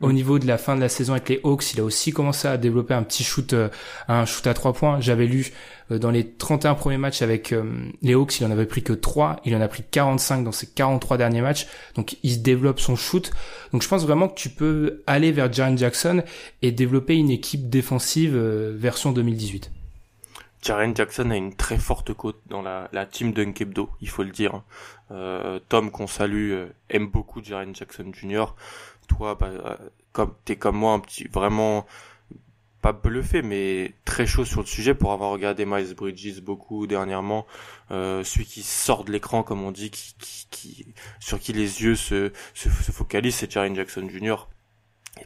Au niveau de la fin de la saison avec les Hawks, il a aussi commencé à développer un petit shoot, euh, un shoot à trois points. J'avais lu dans les 31 premiers matchs avec les Hawks, il en avait pris que 3, il en a pris 45 dans ses 43 derniers matchs. Donc il développe son shoot. Donc je pense vraiment que tu peux aller vers Jaren Jackson et développer une équipe défensive version 2018. Jaren Jackson a une très forte cote dans la, la team Dunkebdo, il faut le dire. Euh, Tom, qu'on salue, euh, aime beaucoup Jaren Jackson Jr. Toi, bah, euh, comme t'es comme moi, un petit, vraiment pas bluffé, mais très chaud sur le sujet pour avoir regardé Miles Bridges beaucoup dernièrement. Euh, celui qui sort de l'écran, comme on dit, qui, qui, qui, sur qui les yeux se, se, se focalisent, c'est Jaren Jackson Jr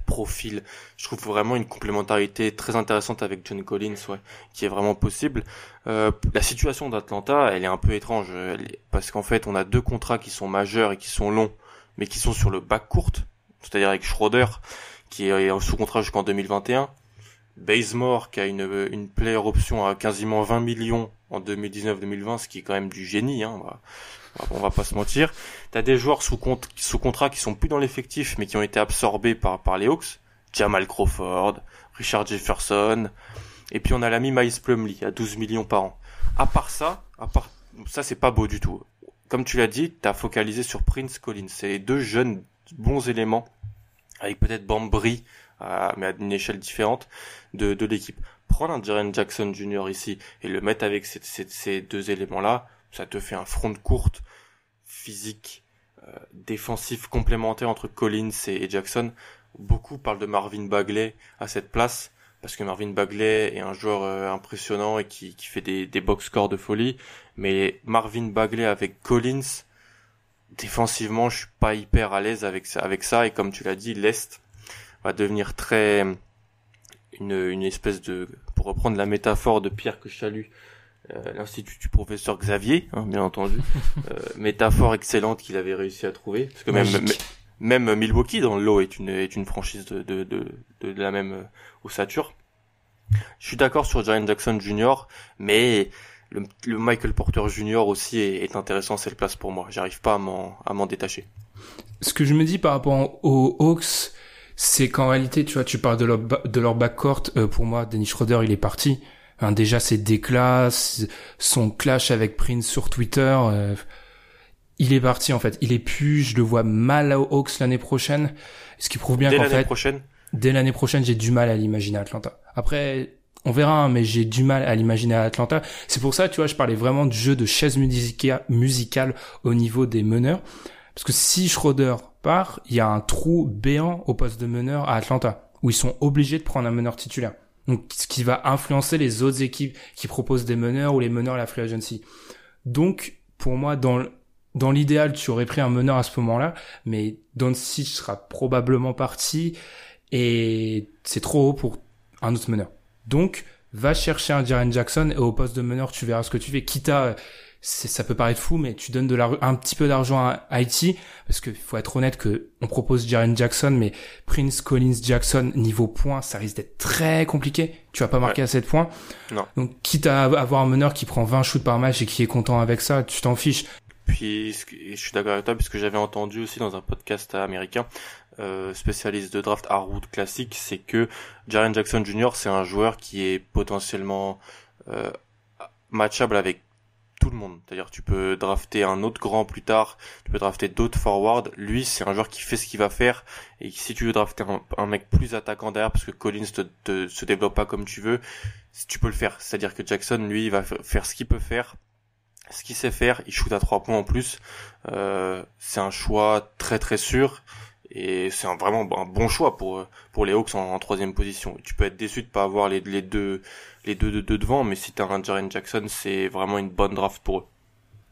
profil. Je trouve vraiment une complémentarité très intéressante avec John Collins, ouais, qui est vraiment possible. Euh, la situation d'Atlanta, elle est un peu étrange, parce qu'en fait, on a deux contrats qui sont majeurs et qui sont longs, mais qui sont sur le bac courte, c'est-à-dire avec Schroeder, qui est sous contrat jusqu'en 2021, Bazemore, qui a une, une player option à quasiment 20 millions en 2019-2020, ce qui est quand même du génie, hein, on va pas se mentir. T'as des joueurs sous, sous contrat qui sont plus dans l'effectif, mais qui ont été absorbés par, par les Hawks. Jamal Crawford, Richard Jefferson, et puis on a l'ami Miles Plumlee à 12 millions par an. À part ça, à part ça c'est pas beau du tout. Comme tu l'as dit, t'as focalisé sur Prince Collins. C'est deux jeunes bons éléments, avec peut-être Bambry, mais à une échelle différente, de, de l'équipe. Prendre un Jaren Jackson Jr. ici et le mettre avec ces, ces, ces deux éléments-là, ça te fait un front de courte physique, euh, défensif complémentaire entre Collins et, Jackson. Beaucoup parlent de Marvin Bagley à cette place parce que Marvin Bagley est un joueur euh, impressionnant et qui, qui fait des, des box scores de folie. Mais Marvin Bagley avec Collins, défensivement, je suis pas hyper à l'aise avec avec ça. Et comme tu l'as dit, l'Est va devenir très une, une espèce de, pour reprendre la métaphore de Pierre que euh, l'institut du professeur Xavier, hein, bien entendu. euh, métaphore excellente qu'il avait réussi à trouver, parce que même même Milwaukee dans le lot est une est une franchise de de de, de, la même euh, ossature. Je suis d'accord sur Jaren Jackson Jr., mais le, le, Michael Porter Jr. aussi est, est intéressant, c'est le place pour moi. J'arrive pas à m'en à m'en détacher. Ce que je me dis par rapport aux Hawks, c'est qu'en réalité, tu vois, tu parles de leur de leur backcourt. Euh, pour moi, Dennis Schroeder, il est parti déjà ses déclats, son clash avec Prince sur Twitter, euh, il est parti en fait. Il est plus, je le vois mal aux Hawks l'année prochaine, ce qui prouve bien qu'en fait, prochaine. dès l'année prochaine, j'ai du mal à l'imaginer à Atlanta. Après, on verra, hein, mais j'ai du mal à l'imaginer à Atlanta. C'est pour ça, tu vois, je parlais vraiment du jeu de chaise musicale au niveau des meneurs. Parce que si Schroeder il y a un trou béant au poste de meneur à Atlanta, où ils sont obligés de prendre un meneur titulaire. Donc, ce qui va influencer les autres équipes qui proposent des meneurs ou les meneurs à la free agency. Donc, pour moi, dans, dans l'idéal, tu aurais pris un meneur à ce moment-là, mais Doncic sera probablement parti et c'est trop haut pour un autre meneur. Donc, va chercher un Jaren Jackson et au poste de meneur, tu verras ce que tu fais. Quitte à ça peut paraître fou, mais tu donnes de la, un petit peu d'argent à Haïti, parce qu'il faut être honnête que on propose Jaren Jackson, mais Prince Collins Jackson niveau points, ça risque d'être très compliqué. Tu vas pas marquer à 7 points. Non. Donc, quitte à avoir un meneur qui prend 20 shoots par match et qui est content avec ça, tu t'en fiches. Puis, je suis d'accord avec toi, puisque j'avais entendu aussi dans un podcast américain, euh, spécialiste de draft à route classique, c'est que Jaren Jackson Jr. c'est un joueur qui est potentiellement euh, matchable avec tout le monde. C'est-à-dire tu peux drafter un autre grand plus tard, tu peux drafter d'autres forwards. Lui, c'est un joueur qui fait ce qu'il va faire. Et si tu veux drafter un, mec plus attaquant derrière, parce que Collins te, se développe pas comme tu veux, tu peux le faire. C'est-à-dire que Jackson, lui, il va faire ce qu'il peut faire, ce qu'il sait faire. Il shoot à trois points en plus. Euh, c'est un choix très très sûr. Et c'est vraiment un bon choix pour pour les Hawks en, troisième position. Tu peux être déçu de pas avoir les deux les deux de deux devant, mais si t'as un Jaren Jackson, c'est vraiment une bonne draft pour eux.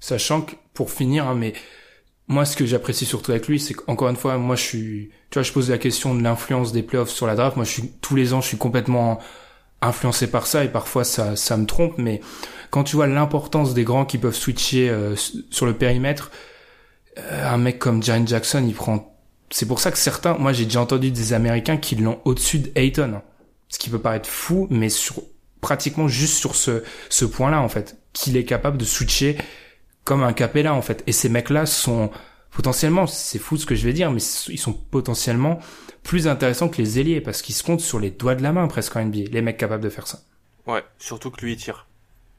Sachant que pour finir, hein, mais moi ce que j'apprécie surtout avec lui, c'est qu'encore une fois, moi je suis, tu vois, je pose la question de l'influence des playoffs sur la draft. Moi, je suis tous les ans, je suis complètement influencé par ça et parfois ça ça me trompe, mais quand tu vois l'importance des grands qui peuvent switcher euh, sur le périmètre, euh, un mec comme Jaren Jackson, il prend c'est pour ça que certains, moi j'ai déjà entendu des Américains qui l'ont au-dessus de Ayton. Ce qui peut paraître fou, mais sur pratiquement juste sur ce, ce point-là en fait, qu'il est capable de switcher comme un Capella en fait. Et ces mecs-là sont potentiellement, c'est fou ce que je vais dire, mais ils sont potentiellement plus intéressants que les ailiers parce qu'ils se comptent sur les doigts de la main presque en NBA, les mecs capables de faire ça. Ouais, surtout que lui il tire.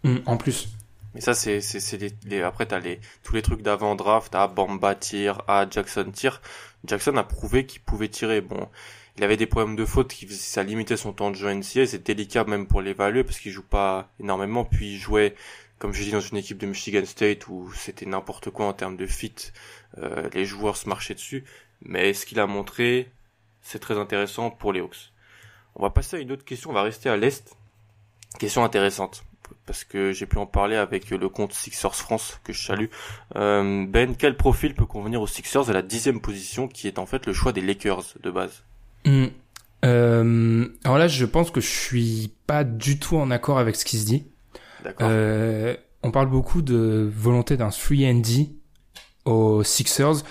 Hum, en plus. Mais ça c'est c'est c'est les, les, après t'as les tous les trucs d'avant draft, à Bamba tire, à Jackson tire. Jackson a prouvé qu'il pouvait tirer. Bon, il avait des problèmes de faute qui ça limitait son temps de jeu NCA, c'est délicat même pour l'évaluer parce qu'il joue pas énormément puis il jouait comme je dis dans une équipe de Michigan State où c'était n'importe quoi en termes de fit, euh, les joueurs se marchaient dessus, mais ce qu'il a montré, c'est très intéressant pour les Hawks. On va passer à une autre question, on va rester à l'Est. Question intéressante, parce que j'ai pu en parler avec le compte Sixers France, que je salue. Euh, ben, quel profil peut convenir aux Sixers à la dixième position, qui est en fait le choix des Lakers de base? Mmh. euh, Alors là, je pense que je suis pas du tout en accord avec ce qui se dit. Euh, on parle beaucoup de volonté d'un 3D aux Sixers.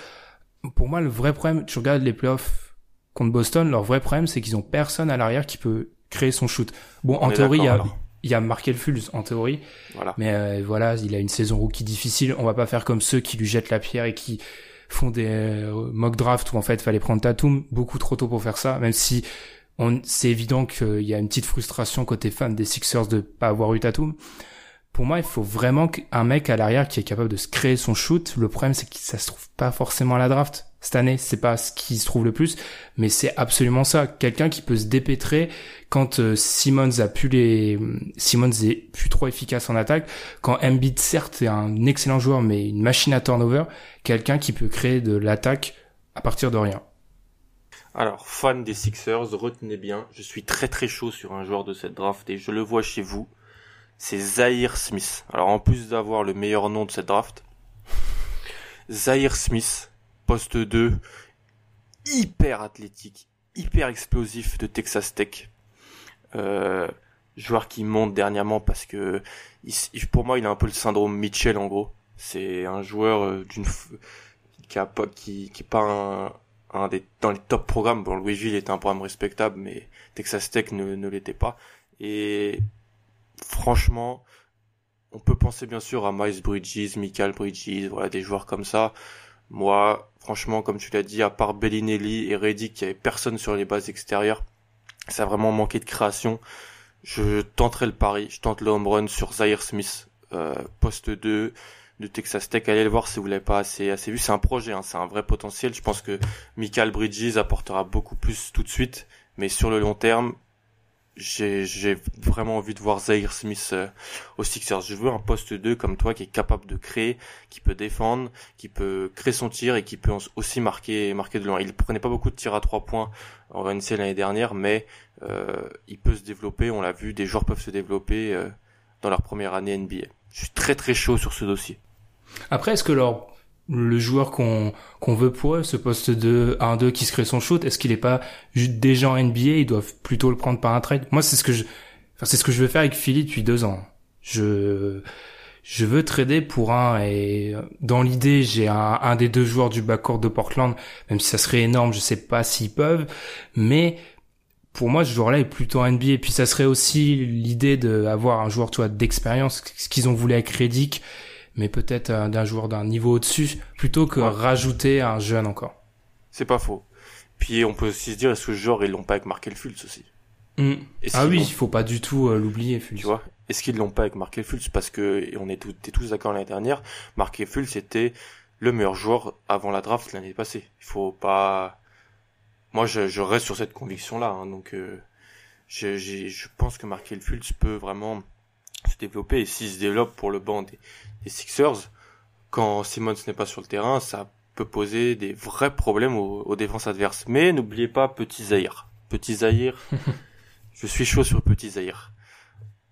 Pour moi, le vrai problème, tu regardes les playoffs contre Boston, leur vrai problème, c'est qu'ils ont personne à l'arrière qui peut créer son shoot. Bon, en théorie, il y a, il y a Markel Fultz, en théorie. Voilà. Mais euh, voilà, il a une saison rookie difficile. On va pas faire comme ceux qui lui jettent la pierre et qui font des euh, mock drafts où en fait, fallait prendre Tatum. Beaucoup trop tôt pour faire ça, même si c'est évident qu'il y a une petite frustration côté fan des Sixers de pas avoir eu Tatum. Pour moi, il faut vraiment un mec à l'arrière qui est capable de se créer son shoot. Le problème, c'est que ça se trouve pas forcément à la draft. Cette année, c'est pas ce qui se trouve le plus, mais c'est absolument ça. Quelqu'un qui peut se dépêtrer quand euh, Simmons a pu les, Simmons est plus trop efficace en attaque. Quand Embiid, certes, est un excellent joueur, mais une machine à turnover. Quelqu'un qui peut créer de l'attaque à partir de rien. Alors, fan des Sixers, retenez bien, je suis très très chaud sur un joueur de cette draft et je le vois chez vous. C'est Zahir Smith. Alors, en plus d'avoir le meilleur nom de cette draft, Zahir Smith, poste 2, hyper athlétique, hyper explosif de Texas Tech. Euh, joueur qui monte dernièrement parce que pour moi il a un peu le syndrome Mitchell en gros. C'est un joueur euh, d'une qui a pas qui qui pas un, un des, dans les top programmes. Bon, Louisville était un programme respectable, mais Texas Tech ne, ne l'était pas. Et franchement, on peut penser bien sûr à Miles Bridges, Michael Bridges, voilà des joueurs comme ça. Moi, franchement, comme tu l'as dit, à part Bellinelli et Reddick, il y avait personne sur les bases extérieures. Ça a vraiment manqué de création. Je tenterai le pari, je tente le home run sur Zaire Smith, euh, poste 2, de Texas Tech. Allez le voir si vous l'avez pas assez, assez vu. C'est un projet, hein, c'est un vrai potentiel. Je pense que Michael Bridges apportera beaucoup plus tout de suite, mais sur le long terme, j'ai, vraiment envie de voir Zaire Smith euh, au Sixers. Je veux un poste 2 comme toi qui est capable de créer, qui peut défendre, qui peut créer son tir et qui peut aussi marquer, marquer de loin. Il prenait pas beaucoup de tirs à 3 points en NC l'année dernière, mais euh, il peut se développer. On l'a vu, des joueurs peuvent se développer euh, dans leur première année NBA. Je suis très très chaud sur ce dossier. Après, est-ce que leur, le joueur qu'on qu'on veut pour eux, ce poste de 1-2 qui se crée son shoot, est-ce qu'il est pas déjà en NBA Ils doivent plutôt le prendre par un trade? Moi, c'est ce que je, enfin, c'est ce que je veux faire avec Philly depuis deux ans. Je je veux trader pour un et dans l'idée j'ai un, un des deux joueurs du backcourt de Portland, même si ça serait énorme, je sais pas s'ils peuvent, mais pour moi, ce joueur-là est plutôt en NBA. Et puis ça serait aussi l'idée d'avoir un joueur, toi, d'expérience, ce qu'ils ont voulu avec Reddick, mais peut-être d'un joueur d'un niveau au-dessus, plutôt que rajouter un jeune encore. C'est pas faux. Puis on peut aussi se dire, est-ce que ce joueur, ils l'ont pas avec Markel Fultz aussi mm. Ah oui, il faut pas du tout euh, l'oublier, Fultz. Tu vois Est-ce qu'ils l'ont pas avec Markel Fultz Parce que, et on est, tout, tous d'accord l'année dernière, Markel Fultz était le meilleur joueur avant la draft l'année passée. Il faut pas... Moi, je, je reste sur cette conviction-là. Hein, donc, euh, je, je pense que Markel Fultz peut vraiment se développer. Et s'il se développe pour le banc des, Sixers, quand Simmons n'est pas sur le terrain, ça peut poser des vrais problèmes aux, défenses adverses. Mais n'oubliez pas Petit Zahir. Petit Zahir, je suis chaud sur Petit Zahir.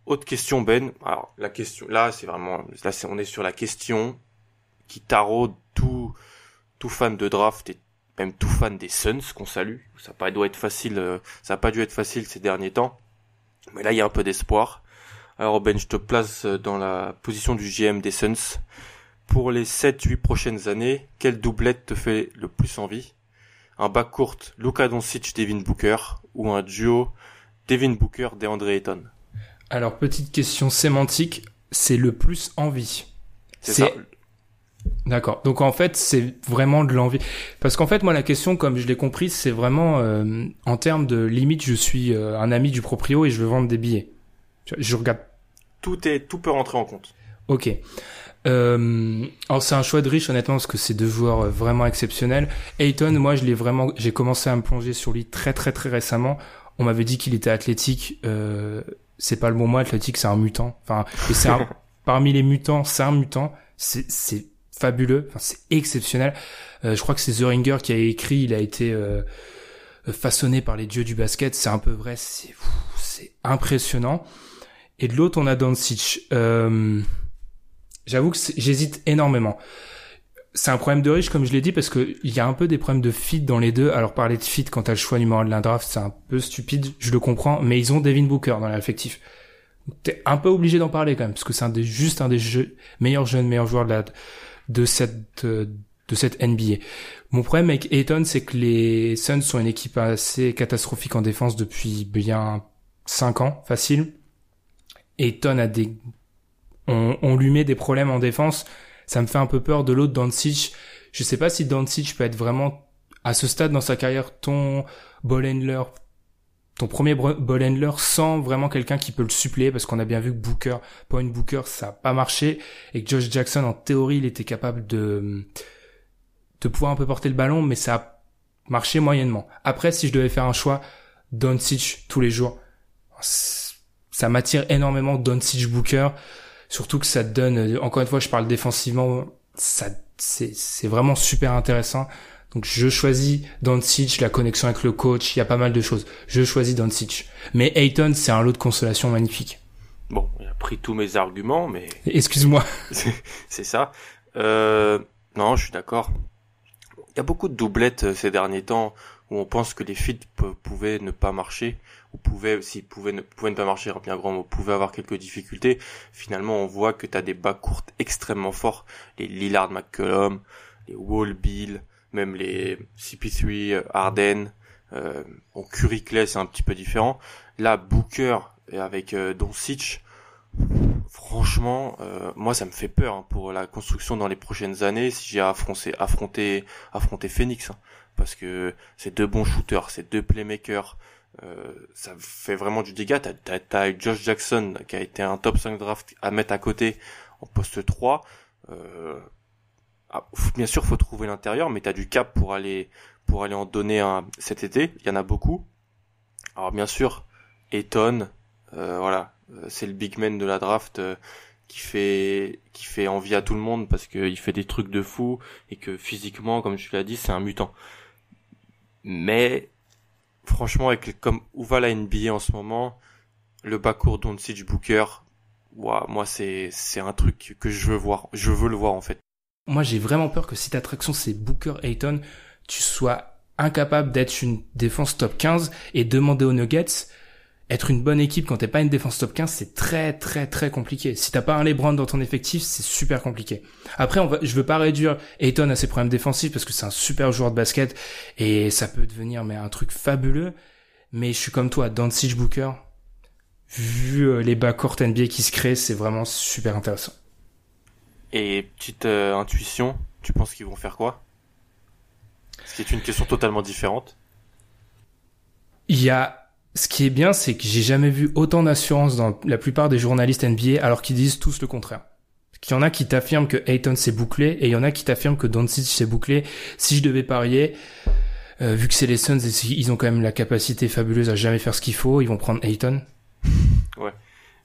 Autre question Ben. Alors la question, là c'est vraiment, là c'est, on est sur la question qui taraude tout tout fan de draft et même tout fan des Suns qu'on salue. Ça pas dû être facile, euh, ça a pas dû être facile ces derniers temps, mais là il y a un peu d'espoir. Alors Ben, je te place dans la position du GM des Suns. Pour les 7-8 prochaines années, quelle doublette te fait le plus envie? Un backcourt Luka Doncic, Devin Booker ou un duo Devin Booker, DeAndre Ayton? Alors, petite question sémantique, c'est le plus envie. C'est. D'accord. Donc en fait, c'est vraiment de l'envie. Parce qu'en fait, moi, la question, comme je l'ai compris, c'est vraiment euh, en termes de limite, je suis euh, un ami du proprio et je veux vendre des billets. Je, je regarde. Tout est, tout peut rentrer en compte. Ok. Euh, alors c'est un choix de riche honnêtement parce que c'est deux joueurs euh, vraiment exceptionnels. Ayton, moi je l'ai vraiment, j'ai commencé à me plonger sur lui très très très récemment. On m'avait dit qu'il était athlétique. Euh, c'est pas le bon mot, athlétique, c'est un mutant. Enfin, c'est un, parmi les mutants, c'est un mutant. C'est c'est fabuleux. Enfin, c'est exceptionnel. Euh, je crois que c'est The Ringer qui a écrit. Il a été euh, façonné par les dieux du basket. C'est un peu vrai. C'est c'est impressionnant. Et de l'autre, on a Doncic. Euh, J'avoue que j'hésite énormément. C'est un problème de riche, comme je l'ai dit, parce que il y a un peu des problèmes de fit dans les deux. Alors parler de fit quand t'as le choix numéro 1 de la draft, c'est un peu stupide, je le comprends, mais ils ont Devin Booker dans l'effectif. T'es un peu obligé d'en parler quand même, parce que c'est juste un des meilleurs jeunes, meilleurs joueurs de cette, de cette NBA. Mon problème avec Ayton, c'est que les Suns sont une équipe assez catastrophique en défense depuis bien 5 ans, facile. Ayton a des on, on, lui met des problèmes en défense. Ça me fait un peu peur de l'autre Doncic. Je sais pas si Doncic peut être vraiment à ce stade dans sa carrière ton ball handler, ton premier ball handler sans vraiment quelqu'un qui peut le suppléer parce qu'on a bien vu que Booker, Point Booker, ça a pas marché et que Josh Jackson en théorie il était capable de de pouvoir un peu porter le ballon mais ça a marché moyennement. Après si je devais faire un choix Doncic tous les jours ça m'attire énormément Doncic Booker Surtout que ça te donne, euh, encore une fois, je parle défensivement, ça, c'est, c'est vraiment super intéressant. Donc je choisis Doncic, la connexion avec le coach, il y a pas mal de choses. Je choisis Doncic. Mais Ayton, c'est un lot de consolation magnifique. Bon, il a pris tous mes arguments, mais... Excuse-moi. c'est ça. Euh, non, je suis d'accord. Il y a beaucoup de doublettes euh, ces derniers temps où on pense que les fits pouvaient ne pas marcher ou pouvait, s'il pouvait ne, pouvait ne pas marcher, bien grand mot, pouvait avoir quelques difficultés. Finalement, on voit que tu as des bas courtes extrêmement forts. Les Lillard McCollum, les Wall Bill, même les CP3 euh, Harden, euh, bon, Curry Clay, c'est un petit peu différent. Là, Booker avec euh, Doncic, franchement, euh, moi ça me fait peur hein, pour la construction dans les prochaines années si j'ai affronté, affronter, affronter Phoenix. Hein, parce que c'est deux bons shooters, c'est deux playmakers, euh, ça fait vraiment du dégât. T'as, t'as, Josh Jackson qui a été un top 5 draft à mettre à côté en poste 3. Euh, ah, bien sûr, faut trouver l'intérieur, mais t'as du cap pour aller pour aller en donner un cet été. Il y en a beaucoup. Alors bien sûr, Eton, euh, voilà, euh, c'est le big man de la draft euh, qui fait qui fait envie à tout le monde parce qu'il fait des trucs de fou et que physiquement, comme je l'ai dit, c'est un mutant. Mais franchement, avec comme où va NBA en ce moment, le backcourt Doncic Booker, moi c'est c'est un truc que je veux voir, je veux le voir en fait. Moi, j'ai vraiment peur que si ta attraction c'est Booker Ayton, tu sois incapable d'être une défense top 15 et demander aux Nuggets être une bonne équipe quand t'es pas une défense top 15, c'est très très très compliqué. Si t'as pas un LeBron dans ton effectif, c'est super compliqué. Après, on va, je veux pas réduire Ayton à ses problèmes défensifs parce que c'est un super joueur de basket et ça peut devenir mais un truc fabuleux. Mais je suis comme toi, Doncic Booker, vu euh, les backcourt NBA qui se créent, c'est vraiment super intéressant. Et petite euh, intuition, tu penses qu'ils vont faire quoi? Ce qui est une question totalement différente. Il y a ce qui est bien, c'est que j'ai jamais vu autant d'assurance dans la plupart des journalistes NBA, alors qu'ils disent tous le contraire. Il y en a qui t'affirment que Ayton s'est bouclé, et il y en a qui t'affirment que Doncic s'est bouclé. Si je devais parier, euh, vu que c'est les Suns, ils ont quand même la capacité fabuleuse à jamais faire ce qu'il faut, ils vont prendre Ayton. Ouais.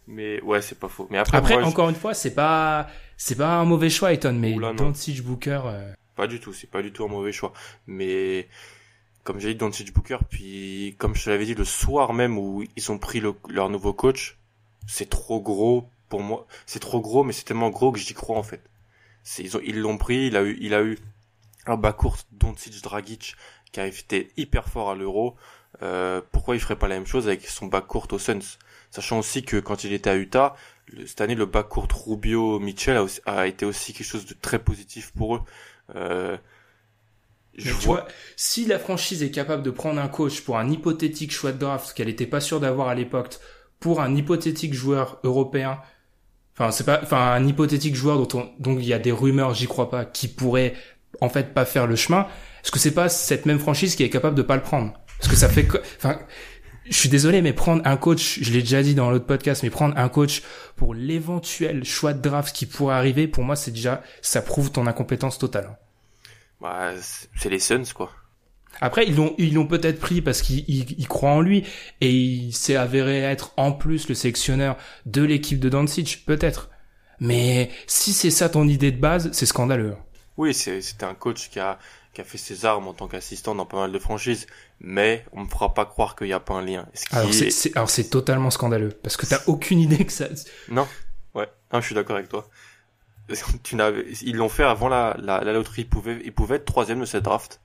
Mais ouais, c'est pas faux. Mais après, après encore une fois, c'est pas c'est pas un mauvais choix Ayton, mais Doncic Booker. Euh, pas du tout, c'est pas du tout un mauvais choix. Mais comme j'ai dit Doncic Booker, puis comme je te l'avais dit le soir même où ils ont pris leur nouveau coach, c'est trop gros pour moi. C'est trop gros, mais c'est tellement gros que j'y crois en fait. Ils ont, ils l'ont pris, il a eu, il a eu un bas court Doncic Dragic qui a été hyper fort à l'Euro. Euh, pourquoi il ferait pas la même chose avec son bas court aux Suns? Sachant aussi que quand il était à Utah, cette année le bas court Rubio Mitchell a, a, été aussi quelque chose de très positif pour eux. Euh, Je vois... si la franchise est capable de prendre un coach pour un hypothétique choix de draft qu'elle n'était pas sûre d'avoir à l'époque, pour un hypothétique joueur européen, enfin c'est pas, enfin un hypothétique joueur dont on, donc il y a des rumeurs, j'y crois pas, qui pourrait en fait pas faire le chemin, est-ce que c'est pas cette même franchise qui est capable de pas le prendre? Parce que ça fait, enfin, je suis désolé, mais prendre un coach, je l'ai déjà dit dans l'autre podcast, mais prendre un coach pour l'éventuel choix de draft qui pourrait arriver, pour moi, c'est déjà, ça prouve ton incompétence totale. Bah, c'est les Suns, quoi. Après, ils l'ont, ils l'ont peut-être pris parce qu'ils croient en lui et il s'est avéré être en plus le sélectionneur de l'équipe de Danzig, peut-être. Mais si c'est ça ton idée de base, c'est scandaleux. Oui, c'était un coach qui a, qui a fait ses armes en tant qu'assistant dans pas mal de franchises, mais on me fera pas croire qu'il n'y a pas un lien. Alors c'est alors c'est totalement scandaleux parce que t'as aucune idée que ça. Non, ouais, non, je suis d'accord avec toi. Tu ils l'ont fait avant la, la, la, loterie. Ils pouvaient, ils pouvaient être troisième de cette draft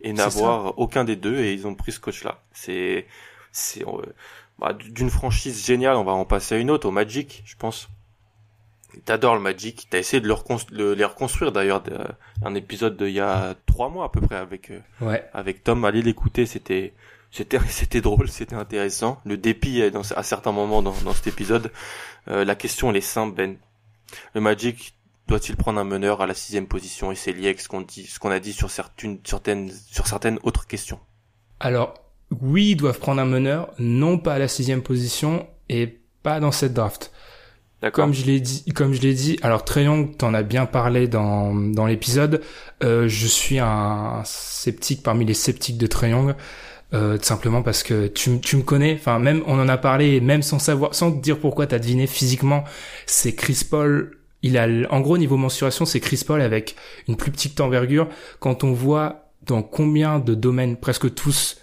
et n'avoir aucun des deux et ils ont pris ce coach-là. C'est, c'est, euh, bah, d'une franchise géniale, on va en passer à une autre, au Magic, je pense. T'adores le Magic. T'as essayé de, le les reconstruire d'ailleurs. Un épisode d'il y a trois mois à peu près avec euh, ouais. avec Tom. Allez l'écouter. C'était c'était c'était drôle, c'était intéressant. Le dépit dans, à certains moments dans, dans cet épisode. Euh, la question elle est simple Ben. Le Magic doit-il prendre un meneur à la sixième position et c'est lié avec ce qu'on dit, ce qu'on a dit sur certaines certaines sur certaines autres questions. Alors oui, ils doivent prendre un meneur, non pas à la sixième position et pas dans cette draft. Comme je l'ai dit, comme je l'ai dit, alors Young, t'en as bien parlé dans dans l'épisode. Euh, je suis un sceptique parmi les sceptiques de Young, euh, simplement parce que tu tu me connais. Enfin même on en a parlé, même sans savoir, sans te dire pourquoi t'as deviné physiquement, c'est Chris Paul. Il a en gros niveau mensuration, c'est Chris Paul avec une plus petite envergure. Quand on voit dans combien de domaines, presque tous,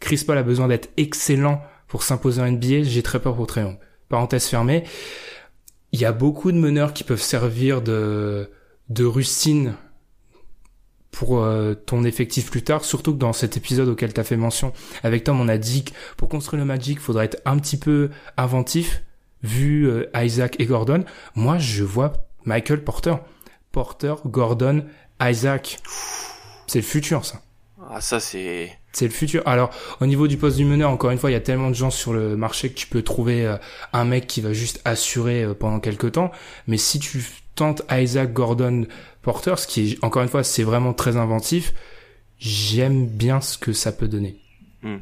Chris Paul a besoin d'être excellent pour s'imposer en NBA, j'ai très peur pour Young. Parenthèse fermée il y a beaucoup de meneurs qui peuvent servir de, de rustine pour euh, ton effectif plus tard, surtout que dans cet épisode auquel tu as fait mention avec Tom, on a dit que pour construire le Magic, faudrait être un petit peu inventif, vu euh, Isaac et Gordon. Moi, je vois Michael Porter. Porter, Gordon, Isaac. C'est le futur, ça. Ah, ça, c'est... C'est le futur. Alors, au niveau du poste du meneur, encore une fois, il y a tellement de gens sur le marché que tu peux trouver euh, un mec qui va juste assurer euh, pendant quelques temps. Mais si tu tentes Isaac Gordon Porter, ce qui est, encore une fois, c'est vraiment très inventif, j'aime bien ce que ça peut donner. Hmm.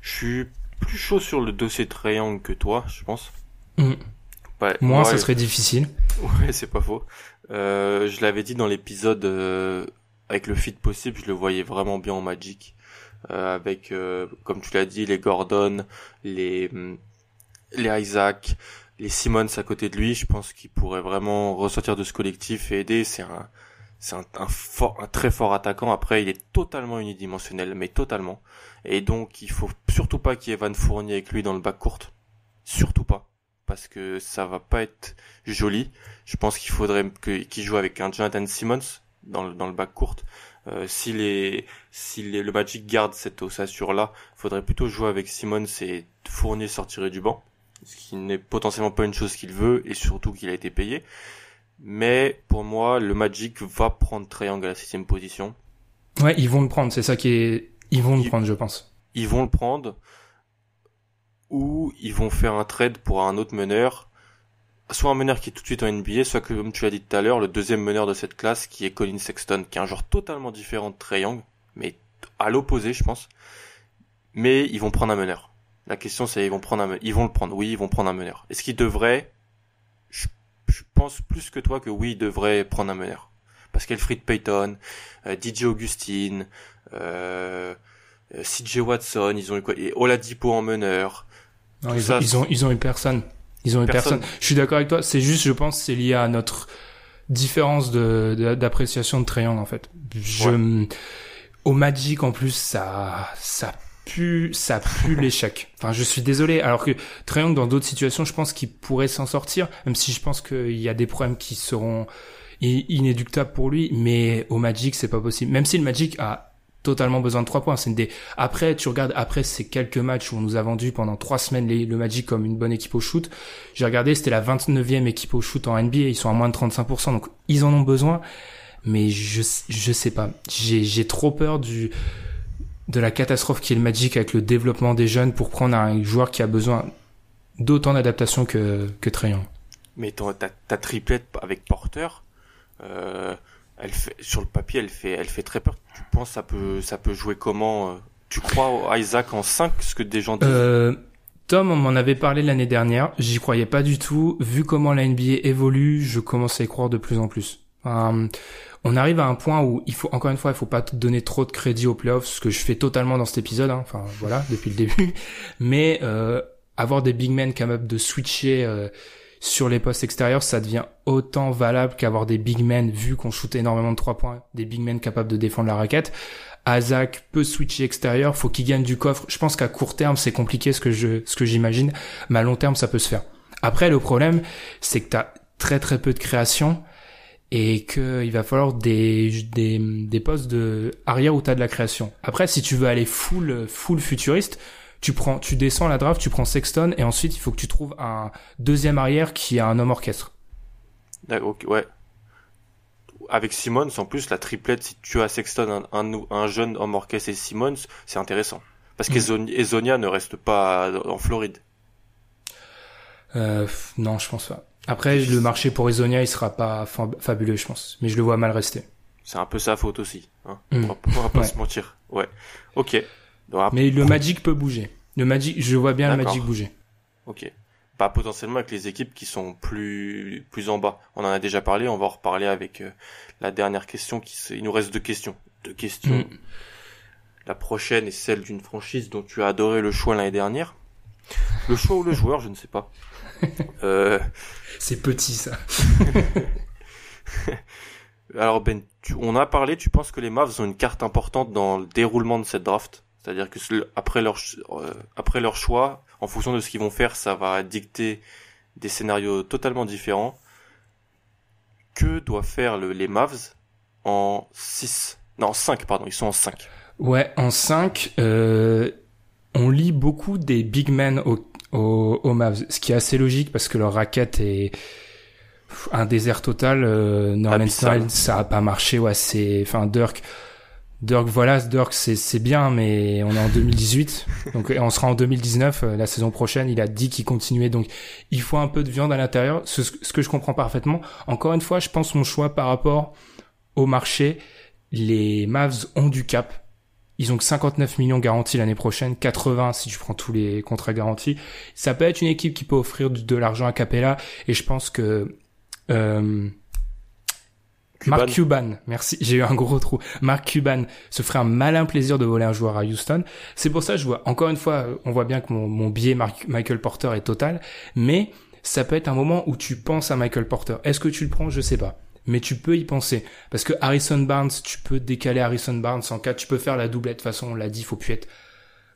Je suis plus chaud sur le dossier triangle que toi, je pense. Hmm. moi, ça serait difficile. Ouais, c'est pas faux. Euh, je l'avais dit dans l'épisode avec le fit possible, je le voyais vraiment bien en Magic. Euh, avec, euh, comme tu l'as dit, les Gordon, les, les Isaac, les Simmons à côté de lui. Je pense qu'il pourrait vraiment ressortir de ce collectif et aider. C'est un, c'est un, un, fort, un très fort attaquant. Après, il est totalement unidimensionnel, mais totalement. Et donc, il faut surtout pas qu'il y ait Van Fournier avec lui dans le bac court. Surtout pas. Parce que ça va pas être joli. Je pense qu'il faudrait qu'il joue avec un Jonathan Simmons dans le, dans le bac court. Euh, si les, si les, le Magic garde cette ossature là, faudrait plutôt jouer avec Simon et Fournier sortirait du banc, ce qui n'est potentiellement pas une chose qu'il veut et surtout qu'il a été payé. Mais pour moi, le Magic va prendre Triangle à la sixième position. Ouais, ils vont le prendre, c'est ça qui est, ils vont le prendre, je pense. Ils vont le prendre ou ils vont faire un trade pour un autre meneur soit un meneur qui est tout de suite en NBA, soit comme tu l'as dit tout à l'heure, le deuxième meneur de cette classe qui est Colin Sexton, qui est un genre totalement différent de Trey Young, mais à l'opposé, je pense. Mais ils vont prendre un meneur. La question c'est ils vont prendre un ils vont le prendre. Oui, ils vont prendre un meneur. Est-ce qu'ils devraient je, pense plus que toi que oui, ils devraient prendre un meneur. Parce qu'Elfrid Payton, euh, DJ Augustine, euh, euh CJ Watson, ils ont eu quoi? Et Oladipo en meneur. Non, ils, ont, ils ont ils ont eu personne. Ils ont eu personne. Je suis d'accord avec toi. C'est juste, je pense, c'est lié à notre différence de d'appréciation de, Triangle en fait. Je au Magic en plus ça ça pue ça pue l'échec. Enfin, je suis désolé. Alors que Triangle dans d'autres situations, je pense qu'il pourrait s'en sortir, même si je pense qu'il y a des problèmes qui seront inéductables pour lui. Mais au Magic, c'est pas possible. Même si le Magic a totalement besoin de trois points. C'est des... Après, tu regardes après ces quelques matchs où on nous a vendu pendant trois semaines le Magic comme une bonne équipe au shoot. J'ai regardé, c'était la 29e équipe au shoot en NBA. Ils sont à moins de 35%, donc ils en ont besoin. mais je je sais pas. J'ai trop peur du de la catastrophe qui est le Magic avec le développement des jeunes pour prendre un joueur qui a besoin d'autant d'adaptation que que Trayon. Mais ta triplette avec Porter, euh, elle fait sur le papier, elle fait elle fait très peur. Tu penses ça peut ça peut jouer comment euh, Tu crois Isaac en 5 ce que des gens disent? Euh, Tom, on m'en avait parlé l'année dernière. J'y croyais pas du tout. Vu comment la NBA évolue, je commence à y croire de plus en plus. on arrive à un point où il faut encore une fois, il faut pas donner trop de crédit aux playoffs, ce que je fais totalement dans cet épisode. Hein. Enfin voilà, depuis le début. Mais euh, avoir des big men capables de switcher euh, sur les postes extérieurs, ça devient autant valable qu'avoir des big men vu qu'on shoot énormément de trois points, des big men capables de défendre la raquette. Azak peut switcher extérieur, faut qu'il gagne du coffre. Je pense qu'à court terme, c'est compliqué ce que je ce que j'imagine, mais à long terme, ça peut se faire. Après, le problème, c'est que tu as très très peu de création et qu'il va falloir des, des, des postes de arrière où tu as de la création. Après, si tu veux aller full full futuriste, tu prends tu descends la draft, tu prends Sexton et ensuite il faut que tu trouves un deuxième arrière qui a un homme orchestre. ouais avec Simmons, en plus, la triplette, si tu as Sexton, un, un, jeune homme orchestre et Simmons, c'est intéressant. Parce mm. qu'Ezonia ne reste pas en Floride. Euh, non, je pense pas. Après, le marché pour Ezonia, il sera pas fabuleux, je pense. Mais je le vois mal rester. C'est un peu sa faute aussi. Hein. Mm. On, va, pas se mentir. Ouais. Ok. Mais le Magic peut bouger. Le Magic, je vois bien le Magic bouger. Ok pas potentiellement avec les équipes qui sont plus plus en bas. On en a déjà parlé, on va en reparler avec euh, la dernière question. Qui, il nous reste deux questions. Deux questions. Mm. La prochaine est celle d'une franchise dont tu as adoré le choix l'année dernière. Le choix ou le joueur, je ne sais pas. Euh... C'est petit ça. Alors Ben, on a parlé, tu penses que les Mavs ont une carte importante dans le déroulement de cette draft? C'est-à-dire que après leur, euh, après leur choix, en fonction de ce qu'ils vont faire, ça va dicter des scénarios totalement différents. Que doivent faire les Mavs en 6 Non, 5, pardon, ils sont en 5. Ouais, en 5, euh, on lit beaucoup des big men au, au, Mavs, ce qui est assez logique parce que leur raquette est un désert total. Euh, Norman ça a pas marché, ouais, c'est... Enfin, Dirk Dirk, voilà, Dirk, c'est bien, mais on est en 2018, donc on sera en 2019 euh, la saison prochaine. Il a dit qu'il continuait, donc il faut un peu de viande à l'intérieur. Ce, ce, que je comprends parfaitement. Encore une fois, je pense mon choix par rapport au marché. Les Mavs ont du cap. Ils ont que 59 millions garantis l'année prochaine, 80 si tu prends tous les contrats garantis. Ça peut être une équipe qui peut offrir de, l'argent à Capella, et je pense que euh, Mark Cuban, merci, j'ai eu un gros trou. Mark Cuban se ferait un malin plaisir de voler un joueur à Houston. C'est pour ça je vois, encore une fois, on voit bien que mon, biais Michael Porter est total, mais ça peut être un moment où tu penses à Michael Porter. Est-ce que tu le prends? Je sais pas. Mais tu peux y penser. Parce que Harrison Barnes, tu peux décaler Harrison Barnes en cas, tu peux faire la doublette. De toute façon, on l'a dit, faut plus être,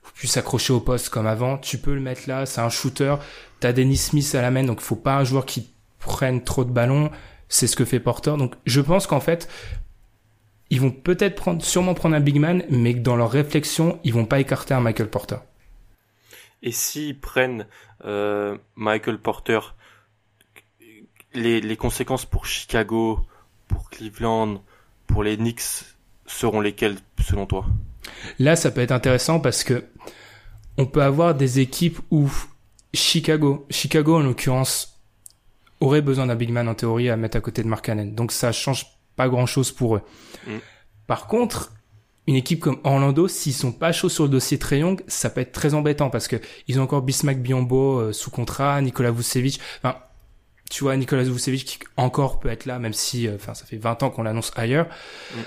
faut plus s'accrocher au poste comme avant. Tu peux le mettre là, c'est un shooter. T'as Dennis Smith à la main, donc faut pas un joueur qui prenne trop de ballons c'est ce que fait Porter. Donc je pense qu'en fait, ils vont peut-être prendre, sûrement prendre un big man, mais que dans leur réflexion, ils vont pas écarter un Michael Porter. Et s'ils prennent euh, Michael Porter, les, les conséquences pour Chicago, pour Cleveland, pour les Knicks seront lesquelles selon toi? Là, ça peut être intéressant parce que on peut avoir des équipes où Chicago, Chicago en l'occurrence, aurait besoin d'un big man en théorie à mettre à côté de Mark. Donc ça change pas grand chose pour eux. Mm. Par contre, une équipe comme Orlando, s'ils sont pas chauds sur le dossier Young, ça peut être très embêtant parce que ils ont encore Bismack Biombo euh, sous contrat, Nicolas Vucevic. Enfin, tu vois, Nicolas Vucevic qui encore peut être là, même si, euh, enfin, ça fait 20 ans qu'on l'annonce ailleurs. Mm.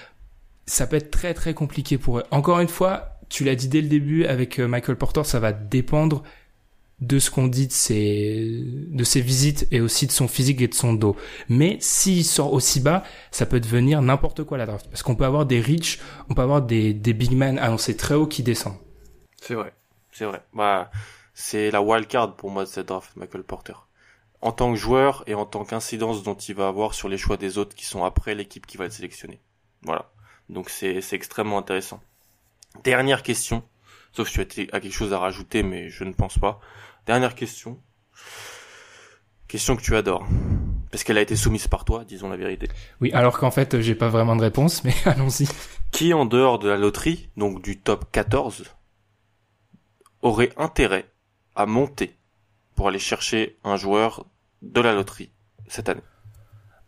Ça peut être très très compliqué pour eux. Encore une fois, tu l'as dit dès le début avec euh, Michael Porter, ça va dépendre de ce qu'on dit de ses, de ses visites et aussi de son physique et de son dos. Mais s'il sort aussi bas, ça peut devenir n'importe quoi la draft. Parce qu'on peut avoir des rich, on peut avoir des, des big men annoncés très haut qui descendent. C'est vrai, c'est vrai. Bah, c'est la wild card pour moi de cette draft, Michael Porter. En tant que joueur et en tant qu'incidence dont il va avoir sur les choix des autres qui sont après l'équipe qui va le sélectionner. Voilà. Donc c'est, c'est extrêmement intéressant. Dernière question. Sauf si tu as quelque chose à rajouter, mais je ne pense pas. Dernière question. Question que tu adores. Parce qu'elle a été soumise par toi, disons la vérité. Oui, alors qu'en fait, j'ai pas vraiment de réponse, mais allons-y. Qui, en dehors de la loterie, donc du top 14, aurait intérêt à monter pour aller chercher un joueur de la loterie cette année?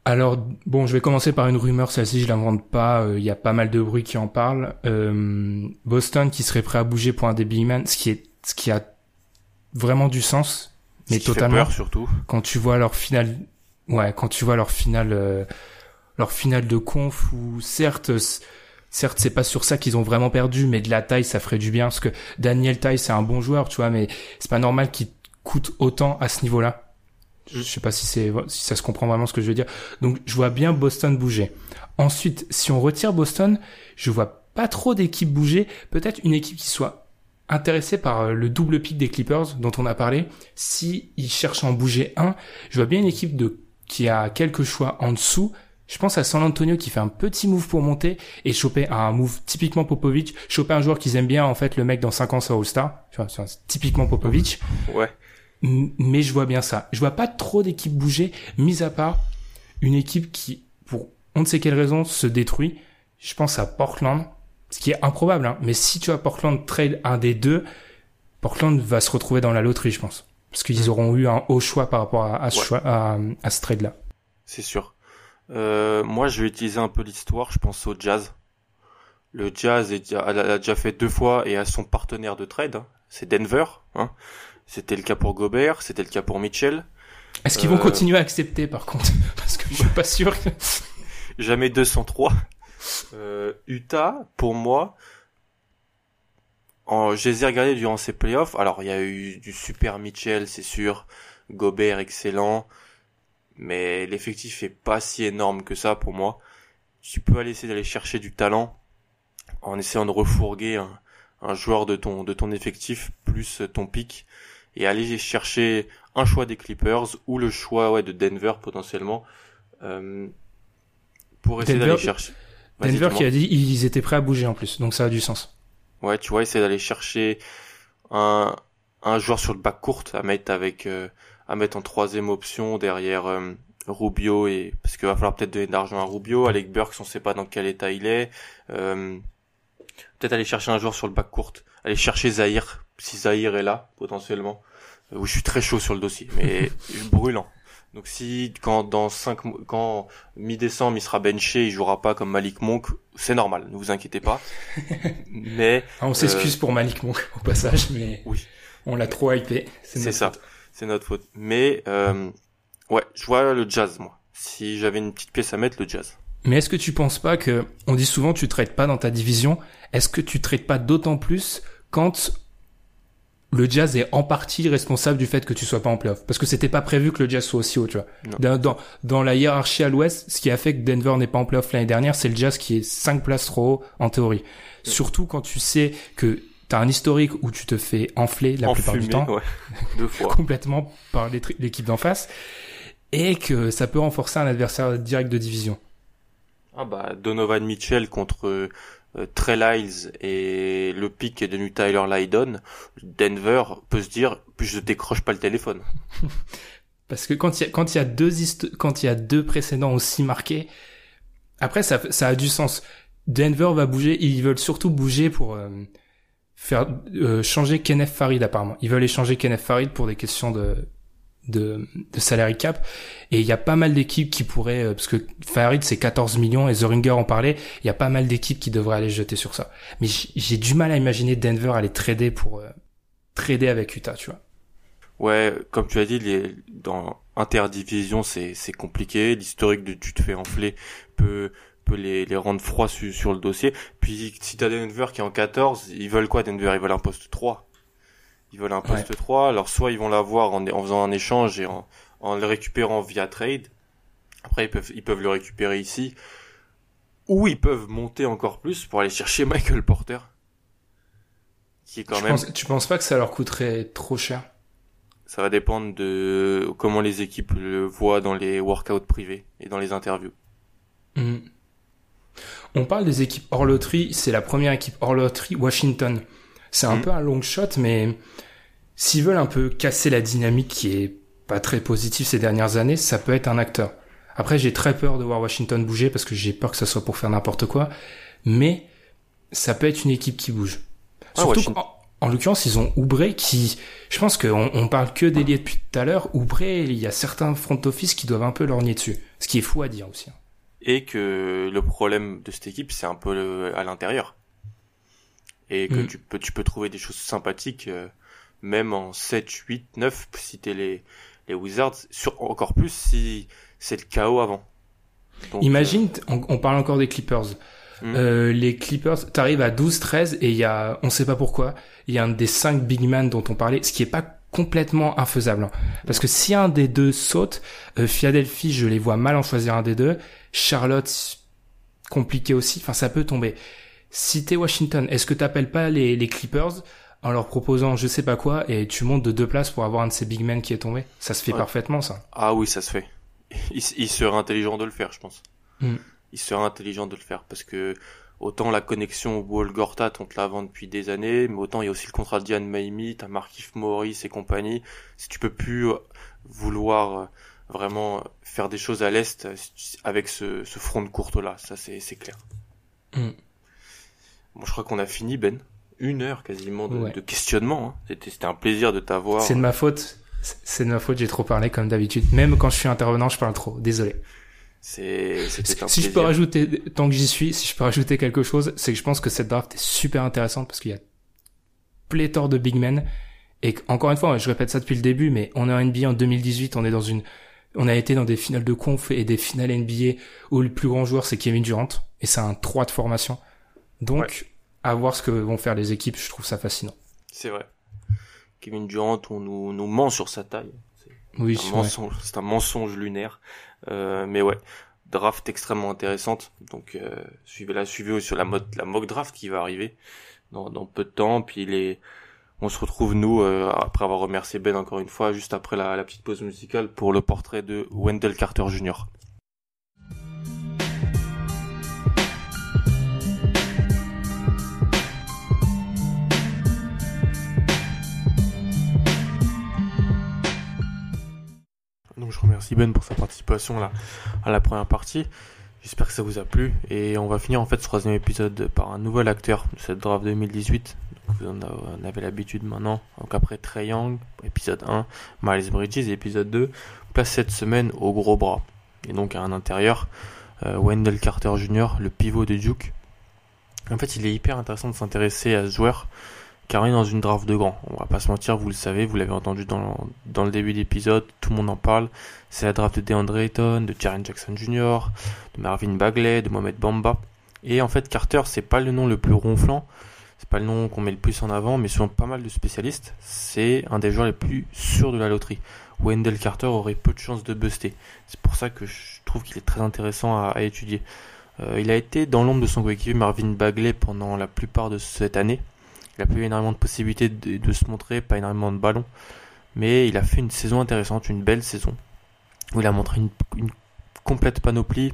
Alors bon, je vais commencer par une rumeur, celle-ci je l'invente pas. Euh, il y a pas mal de bruit qui en parle. Euh, Boston qui serait prêt à bouger pour un des big man, ce qui est, ce qui a vraiment du sens, mais totalement. Fait peur, surtout. Quand tu vois leur finale, ouais, quand tu vois leur finale, euh, leur finale de conf où certes, certes c'est pas sur ça qu'ils ont vraiment perdu, mais de la taille ça ferait du bien parce que Daniel Taille c'est un bon joueur, tu vois, mais c'est pas normal qu'il coûte autant à ce niveau-là. Je sais pas si c'est si ça se comprend vraiment ce que je veux dire. Donc je vois bien Boston bouger. Ensuite, si on retire Boston, je vois pas trop d'équipes bouger. Peut-être une équipe qui soit intéressée par euh, le double pic des Clippers dont on a parlé. Si ils cherchent à en bouger un, je vois bien une équipe de qui a quelques choix en dessous. Je pense à San Antonio qui fait un petit move pour monter et choper un move typiquement Popovic, choper un joueur qu'ils aiment bien en fait le mec dans 5 ans sur All-Star, tu vois, typiquement Popovic. Ouais mais je vois bien ça. Je vois pas trop d'équipes bouger, mis à part une équipe qui, pour on ne sait quelle raison, se détruit. Je pense à Portland, ce qui est improbable, hein. mais si tu as Portland trade un des deux, Portland va se retrouver dans la loterie, je pense. Parce qu'ils mm. auront eu un haut choix par rapport à, ce, choix, à, ce trade-là. C'est sûr. Euh, moi, je vais utiliser un peu l'histoire, je pense au Jazz. Le Jazz est, a, déjà fait deux fois et a son partenaire de trade, hein. c'est Denver. Hein. C'était le cas pour Gobert, c'était le cas pour Mitchell. Est-ce qu'ils vont euh, continuer à accepter par contre? Parce que je suis pas sûr. Jamais 203. Euh, Utah, pour moi, en, je les ai regardés durant ces playoffs. Alors, il y a eu du super Mitchell, c'est sûr. Gobert, excellent. Mais l'effectif est pas si énorme que ça pour moi. Tu peux aller essayer d'aller chercher du talent en essayant de refourguer un, un joueur de ton, de ton effectif plus ton pic et aller chercher un choix des Clippers ou le choix ouais, de Denver potentiellement euh, pour essayer d'aller chercher. Denver qui a dit ils étaient prêts à bouger en plus, donc ça a du sens. Ouais, tu vois, essayer d'aller chercher un, un joueur sur le bac court à mettre avec euh, à mettre en troisième option derrière euh, Rubio et parce qu'il va falloir peut-être donner de l'argent à Rubio, Alec Burks, on sait pas dans quel état il est. Euh, peut-être aller chercher un joueur sur le bac court, aller chercher Zahir si Zahir est là potentiellement. Euh, oui, je suis très chaud sur le dossier, mais brûlant. Donc si quand dans 5 quand mi-décembre il sera benché, il jouera pas comme Malik Monk, c'est normal, ne vous inquiétez pas. mais ah, on s'excuse euh, pour Malik Monk au passage, mais oui, on l'a trop hypé. C'est ça, c'est notre faute. Mais euh, ouais, je vois le jazz moi. Si j'avais une petite pièce à mettre, le jazz. Mais est-ce que tu penses pas que on dit souvent tu traites pas dans ta division, est-ce que tu traites pas d'autant plus quand le Jazz est en partie responsable du fait que tu sois pas en playoff. Parce que c'était pas prévu que le Jazz soit aussi haut tu vois. Dans, dans, la hiérarchie à l'ouest ce qui a fait que Denver n'est pas en playoff l'année dernière c'est le Jazz qui est 5 places trop haut en théorie. Surtout quand tu sais que t'as un historique où tu te fais enfler la plupart du temps. Deux fois. complètement par l'équipe d'en face. Et que ça peut renforcer un adversaire direct de division. Ah bah Donovan Mitchell contre Trey Lyles et le pic est devenu Tyler Lydon, Denver peut se dire, je décroche pas le téléphone. Parce que quand il y a, quand il y a deux quand il y a deux précédents aussi marqués, après ça, ça a du sens. Denver va bouger, ils veulent surtout bouger pour euh, faire euh, changer Kenneth Farid apparemment. Ils veulent échanger Kenneth Farid pour des questions de de, de salary cap. Et il y a pas mal d'équipes qui pourraient, euh, parce que Farid c'est 14 millions et The Ringer en parlait, il y a pas mal d'équipes qui devraient aller jeter sur ça. Mais j'ai du mal à imaginer Denver aller trader pour euh, trader avec Utah, tu vois. Ouais, comme tu as dit, les, dans interdivision c'est c'est compliqué. L'historique de tu te fais enfler peut peut les, les rendre froids sur le dossier. Puis si t'as Denver qui est en 14, ils veulent quoi Denver? Ils veulent un poste 3. Ils veulent un poste 3. Alors soit ils vont l'avoir en, en faisant un échange et en, en le récupérant via trade. Après ils peuvent ils peuvent le récupérer ici. Ou ils peuvent monter encore plus pour aller chercher Michael Porter. Qui est quand même. tu penses pas que ça leur coûterait trop cher? Ça va dépendre de comment les équipes le voient dans les workouts privés et dans les interviews. Hmm. On parle des équipes hors loterie, c'est la première équipe hors loterie Washington. C'est un mm. peu un long shot, mais s'ils veulent un peu casser la dynamique qui est pas très positif ces dernières années, ça peut être un acteur. Après, j'ai très peur de voir Washington bouger parce que j'ai peur que ce soit pour faire n'importe quoi. Mais ça peut être une équipe qui bouge. Ah, Surtout qu'en- en, l'occurrence, ils ont Oubré qui, je pense qu'on on parle que d'ailier depuis tout à l'heure. Oubré, il y a certains front office qui doivent un peu lorgner dessus. Ce qui est fou à dire aussi. hein. Et que le problème de cette équipe, c'est un peu à l'intérieur. Et que Mm. tu peux, tu peux trouver des choses sympathiques, euh, même en 7, 8, 9, si t'es les, les Wizards, sur, encore plus si c'est le chaos avant. Donc, Imagine, on, on parle encore des Clippers. Mm. Euh, les Clippers, t'arrives à 12-13 et il y a, on sait pas pourquoi, il y a un des cinq big man dont on parlait, ce qui est pas complètement infaisable. hein. Parce que si un des deux saute, euh, Philadelphie, je les vois mal en choisir un des deux. Charlotte, compliqué aussi. Enfin, ça peut tomber. Si t'es Washington, est-ce que t'appelles pas les, les Clippers en leur proposant je sais pas quoi et tu montes de deux places pour avoir un de ces big men qui est tombé? Ça se fait Ouais. parfaitement, ça. Ah oui, ça se fait. Il, il serait intelligent de le faire, je pense. Mm. Il serait intelligent de le faire parce que autant la connexion Wall Gortat, on te la vend depuis des années, mais autant il y a aussi le contrat de Diane Maimi, t'as Markif Morris et compagnie. Si tu peux plus euh, vouloir euh, vraiment faire des choses à l'est euh, avec ce, ce front de courte là, ça c'est c'est clair. Mm. Bon, je crois qu'on a fini Ben. Une heure quasiment de, Ouais. de questionnement. hein. C'était c'était un plaisir de t'avoir. C'est de ma faute. C'est de ma faute, j'ai trop parlé comme d'habitude. Même quand je suis intervenant, je parle trop. Désolé. C'est Si je plaisir. peux rajouter, tant que j'y suis, si je peux rajouter quelque chose, c'est que je pense que cette draft est super intéressante parce qu'il y a pléthore de big men. Et encore une fois, je répète ça depuis le début, mais on est en NBA en 2018, on est dans une, on a été dans des finales de conf et des finales NBA où le plus grand joueur c'est Kevin Durant et c'est un 3 de formation. Donc, Ouais. à voir ce que vont faire les équipes, je trouve ça fascinant. C'est vrai. Kevin Durant, on nous, nous ment sur sa taille. Oui, C'est un mensonge, c'est un mensonge lunaire. Euh, mais ouais, draft extrêmement intéressante. Donc euh, suivez-la, suivez aussi sur la mode, la mock draft qui va arriver dans, dans peu de temps. Puis les, on se retrouve nous euh, après avoir remercié Ben encore une fois, juste après la, la petite pause musicale pour le portrait de Wendell Carter Jr. Je remercie Ben pour sa participation là, à la première partie. J'espère que ça vous a plu. Et on va finir en fait ce troisième épisode par un nouvel acteur de cette draft 2018. Donc vous en avez, en avez l'habitude maintenant. Donc après Trey Young, épisode 1, Miles Bridges, épisode 2, place cette semaine au gros bras. Et donc à un intérieur, euh, Wendell Carter Jr., le pivot de Duke. En fait, il est hyper intéressant de s'intéresser à ce joueur car est dans une draft de grands. On va pas se mentir, vous le savez, vous l'avez entendu dans, le début d'épisode, tout le monde en parle. C'est la draft de DeAndre Ayton, de Jaren Jackson Jr., de Marvin Bagley, de Mohamed Bamba. Et en fait, Carter, c'est pas le nom le plus ronflant, c'est pas le nom qu'on met le plus en avant, mais selon pas mal de spécialistes, c'est un des joueurs les plus sûrs de la loterie. Wendell Carter aurait peu de chances de buster. C'est pour ça que je trouve qu'il est très intéressant à, à étudier. Euh, il a été dans l'ombre de son coéquipier Marvin Bagley pendant la plupart de cette année. Il a pas eu énormément de possibilités de, se montrer, pas énormément de ballons. Mais il a fait une saison intéressante, une belle saison. Où il a montré une, complète panoplie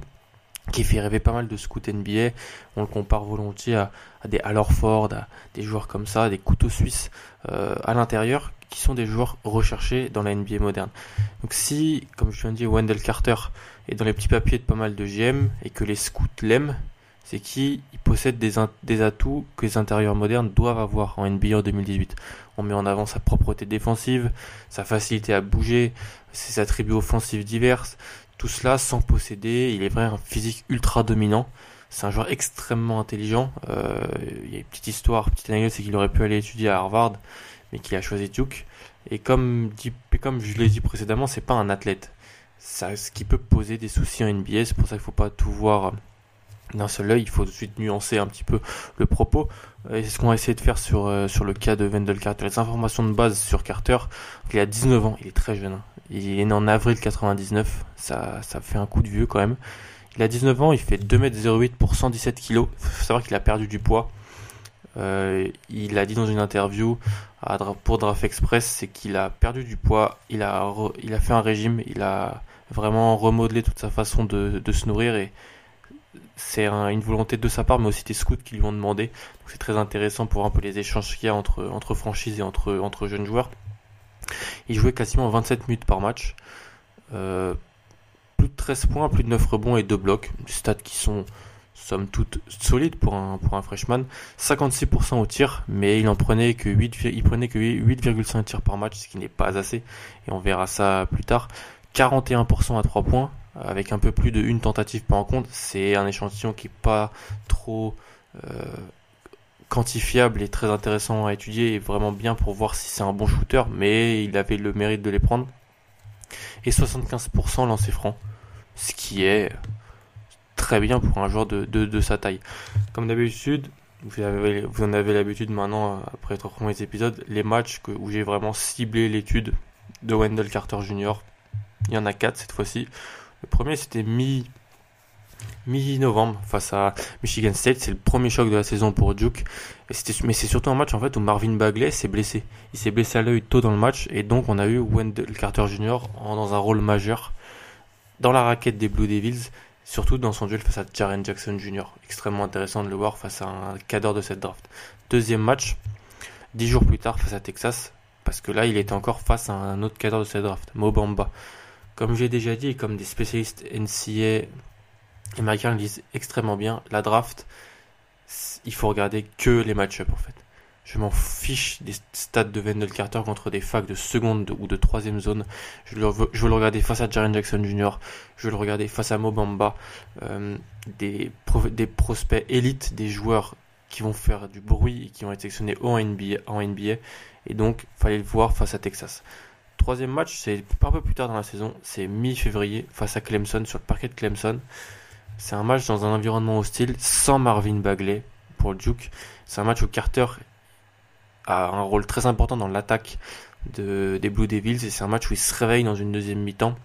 qui fait rêver pas mal de scouts NBA. On le compare volontiers à, des Al Horford, à des joueurs comme ça, des couteaux suisses euh, à l'intérieur, qui sont des joueurs recherchés dans la NBA moderne. Donc si, comme je viens de dire, Wendell Carter est dans les petits papiers de pas mal de GM et que les scouts l'aiment, c'est qu'il possède des, atouts que les intérieurs modernes doivent avoir en NBA en 2018. On met en avant sa propreté défensive, sa facilité à bouger, ses attributs offensifs divers, tout cela sans posséder, il est vrai, un physique ultra dominant. C'est un joueur extrêmement intelligent. Euh, il y a une petite histoire, petite anecdote, c'est qu'il aurait pu aller étudier à Harvard, mais qu'il a choisi Duke. Et comme, dit, comme je l'ai dit précédemment, c'est pas un athlète. Ça, ce qui peut poser des soucis en NBA, c'est pour ça qu'il faut pas tout voir d'un seul œil, il faut tout de suite nuancer un petit peu le propos. Et c'est ce qu'on va essayer de faire sur, euh, sur le cas de Wendell Carter. Les informations de base sur Carter, il a 19 ans, il est très jeune. hein. Il est né en avril 99, ça, ça fait un coup de vieux quand même. Il a 19 ans, il fait 2m08 pour 117 kg. Il faut savoir qu'il a perdu du poids. Euh, il a dit dans une interview à pour Draft Express, c'est qu'il a perdu du poids, il a, il a fait un régime, il a vraiment remodelé toute sa façon de, de se nourrir et c'est un- une volonté de sa part, mais aussi des scouts qui lui ont demandé. Donc c'est très intéressant pour un peu les échanges qu'il y a entre, franchises et entre, entre jeunes joueurs. Il jouait quasiment 27 minutes par match. Euh, plus de 13 points, plus de 9 rebonds et 2 blocs. Des stats qui sont somme toute solides pour un, pour un freshman. 56% au tir, mais il en prenait que 8, il prenait que 8,5 tirs par match, ce qui n'est pas assez. Et on verra ça plus tard. 41% à 3 points, avec un peu plus de une tentative par rencontre. C'est un échantillon qui est pas trop euh, quantifiable et très intéressant à étudier et vraiment bien pour voir si c'est un bon shooter, mais il avait le mérite de les prendre. Et 75% lancé franc, ce qui est très bien pour un joueur de, de, sa taille. Comme d'habitude, vous, avez, vous en avez l'habitude maintenant, après trois premiers épisodes, les matchs où j'ai vraiment ciblé l'étude de Wendell Carter Jr. Il y en a quatre cette fois-ci. Le premier c'était mi mi-novembre face à Michigan State. C'est le premier choc de la saison pour Duke. Mais c'est surtout un match en fait où Marvin Bagley s'est blessé. Il s'est blessé à l'œil tôt dans le match et donc on a eu Wendell Carter Jr. dans un rôle majeur dans la raquette des Blue Devils, surtout dans son duel face à Jaren Jackson Jr. Extrêmement intéressant de le voir face à un cadre de cette draft. Deuxième match, dix jours plus tard face à Texas, parce que là il était encore face à un autre cadre de cette draft, Mobamba. Comme j'ai déjà dit, comme des spécialistes NCA Michael le disent extrêmement bien, la draft, il faut regarder que les match-up en fait. Je m'en fiche des stats de Wendell Carter contre des facs de seconde ou de troisième zone. Je, veux, le regarder face à Jaren Jackson Jr. Je veux le regarder face à Mobamba. Euh, des, des prospects élites, des joueurs qui vont faire du bruit et qui vont être sélectionnés en NBA, en NBA. Et donc, fallait le voir face à Texas. Troisième match, c'est un peu plus tard dans la saison. C'est mi-février face à Clemson sur le parquet de Clemson. C'est un match dans un environnement hostile sans Marvin Bagley pour Duke. C'est un match où Carter a un rôle très important dans l'attaque de, des Blue Devils et c'est un match où il se réveille dans une deuxième mi-temps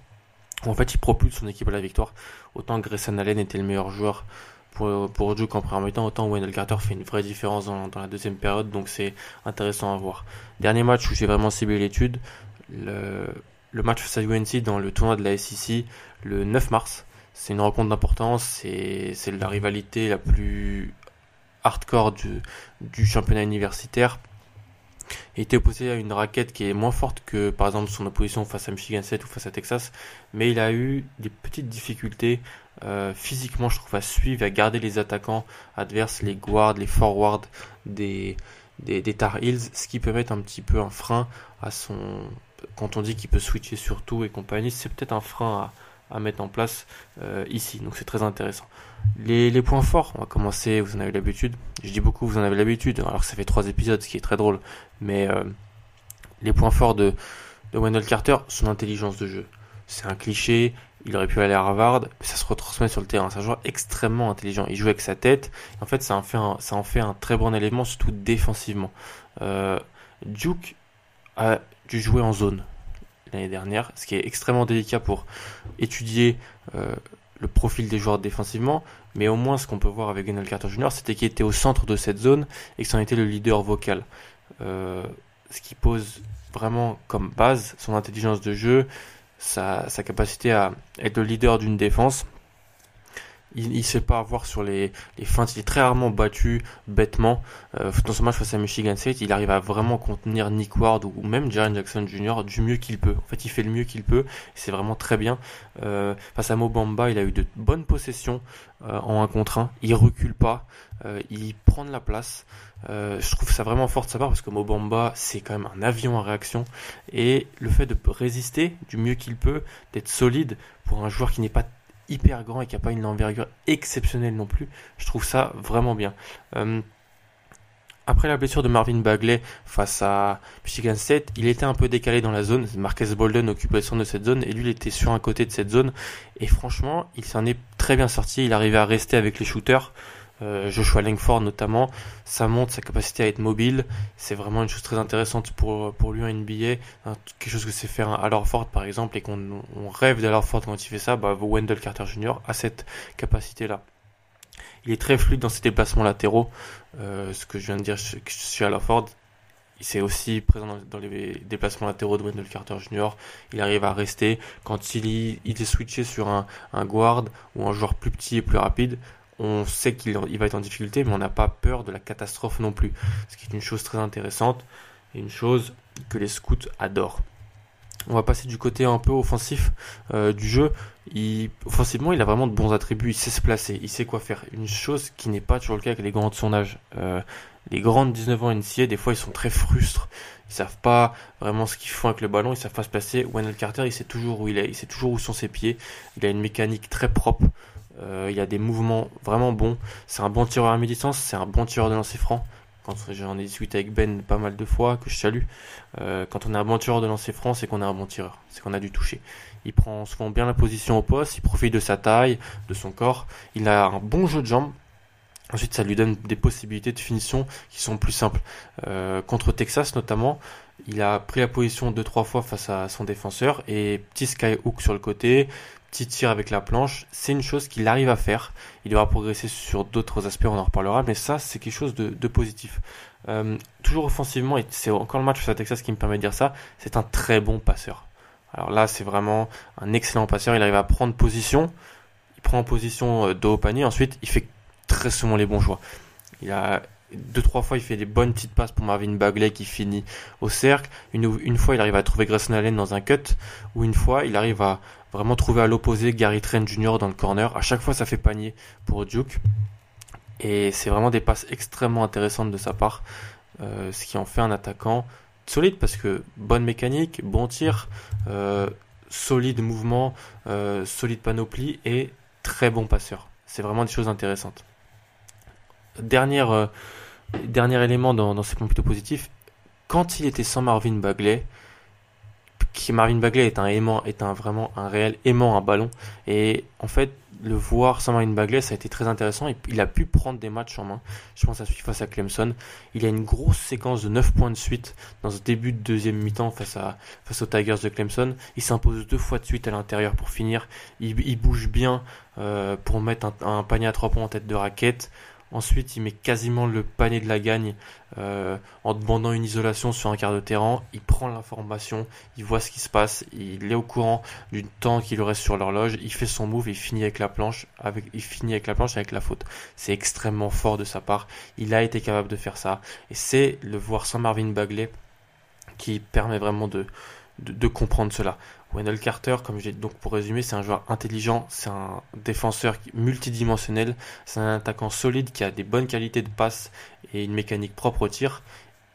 où en fait il propulse son équipe à la victoire. Autant Grayson Allen était le meilleur joueur pour, Duke en première mi-temps, autant Wendell Carter fait une vraie différence dans la deuxième période, donc c'est intéressant à voir. Dernier match où j'ai vraiment ciblé l'étude, le, match face à UNC dans le tournoi de la SEC le 9 mars. C'est une rencontre d'importance, c'est la rivalité la plus hardcore du, championnat universitaire. Il était opposé à une raquette qui est moins forte que par exemple son opposition face à Michigan State ou face à Texas, mais il a eu des petites difficultés euh, physiquement, je trouve, à suivre, à garder les attaquants adverses, les guards, les forwards des, des, des Tar Heels, ce qui peut mettre un petit peu un frein à son. Quand on dit qu'il peut switcher sur tout et compagnie, c'est peut-être un frein à, mettre en place euh, ici. Donc c'est très intéressant. Les, points forts, on va commencer, vous en avez l'habitude. Je dis beaucoup, vous en avez l'habitude, alors ça fait trois épisodes, ce qui est très drôle. Mais euh, les points forts de, de Wendell Carter, son intelligence de jeu. C'est un cliché, il aurait pu aller à Harvard, mais ça se retransmet sur le terrain. C'est un joueur extrêmement intelligent. Il joue avec sa tête. En fait, ça en fait un, ça en fait un très bon élément, surtout défensivement. Euh, Duke a dû jouer en zone l'année dernière, ce qui est extrêmement délicat pour étudier euh, le profil des joueurs défensivement, mais au moins ce qu'on peut voir avec Wendell Carter Jr., c'était qu'il était au centre de cette zone et que c'en était le leader vocal. Euh, ce qui pose vraiment comme base son intelligence de jeu, sa capacité à être le leader d'une défense il, il sait pas avoir sur les, les feintes. Il est très rarement battu bêtement. Euh, dans son match face à Michigan State, il arrive à vraiment contenir Nick Ward ou même Jaren Jackson Jr. du mieux qu'il peut. En fait, il fait le mieux qu'il peut. C'est vraiment très bien. Euh, face à Mobamba, il a eu de bonnes possessions euh, en 1 contre 1. Il recule pas. Il prend de la place. Je trouve ça vraiment fort de sa part parce que Mobamba, c'est quand même un avion en réaction. Et le fait de résister du mieux qu'il peut, d'être solide pour un joueur qui n'est pas hyper grand et qui n'a pas une envergure exceptionnelle non plus. Je trouve ça vraiment bien. Euh, après la blessure de Marvin Bagley face à Michigan State, il était un peu décalé dans la zone. Marcus Bolden occupait le centre de cette zone et lui il était sur un côté de cette zone. Et franchement, il s'en est très bien sorti. Il arrivait à rester avec les shooters. Euh, Joshua Langford notamment, ça montre sa capacité à être mobile. C'est vraiment une chose très intéressante pour, pour lui en NBA. Quelque chose que c'est faire un Ford par exemple et qu'on on rêve Ford quand il fait ça. Bah, Wendell Carter Jr. a cette capacité-là. Il est très fluide dans ses déplacements latéraux. Euh, ce que je viens de dire sur Ford c'est aussi présent dans, les déplacements latéraux de Wendell Carter Jr. Il arrive à rester quand il, il est switché sur un, un guard ou un joueur plus petit et plus rapide on sait qu'il va être en difficulté, mais on n'a pas peur de la catastrophe non plus. Ce qui est une chose très intéressante et une chose que les scouts adorent. On va passer du côté un peu offensif euh, du jeu. Offensivement, il a vraiment de bons attributs. Il sait se placer, il sait quoi faire. Une chose qui n'est pas toujours le cas avec les grands de son âge. Euh, les grands de 19 ans NCA, des fois, ils sont très frustres. Ils savent pas vraiment ce qu'ils font avec le ballon. Ils savent pas se placer. Wendell Carter, il sait toujours où il est. Il sait toujours où sont ses pieds. Il a une mécanique très propre. Euh, il a des mouvements vraiment bons. C'est un bon tireur à mi-distance. C'est un bon tireur de lancer franc quand j'en ai discuté avec Ben pas mal de fois, que je salue, euh, quand on est un bon tireur de lancer franc, c'est qu'on est un bon tireur, c'est qu'on a du toucher. Il prend souvent bien la position au poste, il profite de sa taille, de son corps, il a un bon jeu de jambes. Ensuite, ça lui donne des possibilités de finition qui sont plus simples. Euh, contre Texas notamment, il a pris la position deux trois fois face à son défenseur et petit skyhook sur le côté, petit tir avec la planche, c'est une chose qu'il arrive à faire. Il devra progresser sur d'autres aspects, on en reparlera, mais ça, c'est quelque chose de, positif. Euh, toujours offensivement, et c'est encore le match face à Texas qui me permet de dire ça, c'est un très bon passeur. Alors là, c'est vraiment un excellent passeur. Il arrive à prendre position, il prend en position euh, dos au panier, ensuite, il fait très souvent les bons choix. Il a deux trois fois il fait des bonnes petites passes pour Marvin Bagley qui finit au cercle une, une fois il arrive à trouver Grayson Allen dans un cut ou une fois il arrive à vraiment trouver à l'opposé Gary Trent Jr. dans le corner. À chaque fois, ça fait panier pour Duke. Et c'est vraiment des passes extrêmement intéressantes de sa part, euh, ce qui en fait un attaquant solide parce que bonne mécanique, bon tir, euh, solide mouvement, euh, solide panoplie et très bon passeur. C'est vraiment des choses intéressantes. Dernier élément dans, dans ces points plutôt positifs, quand il était sans Marvin Bagley, qui Marvin Bagley est un aimant, est un vraiment un réel aimant un ballon. Et en fait, le voir sans Marvin Bagley, ça a été très intéressant. Il, il a pu prendre des matchs en main. Je pense à celui face à Clemson. Il a une grosse séquence de 9 points de suite dans ce début de deuxième mi-temps face à aux Tigers de Clemson. Il s'impose deux fois de suite à l'intérieur pour finir. Il, bouge bien euh, pour mettre un, un, panier à trois points en tête de raquette. Ensuite, il met quasiment le panier de la gagne euh, en demandant une isolation sur un quart de terrain. Il prend l'information, il voit ce qui se passe, il est au courant du temps qui lui reste sur l'horloge. Il fait son move, il finit avec la planche, avec, il finit avec la planche avec la faute. C'est extrêmement fort de sa part. Il a été capable de faire ça, et c'est le voir sans Marvin Bagley qui permet vraiment de, de comprendre cela. Wendell Carter, comme j'ai donc pour résumer, c'est un joueur intelligent, c'est un défenseur multidimensionnel, c'est un attaquant solide qui a des bonnes qualités de passe et une mécanique propre au tir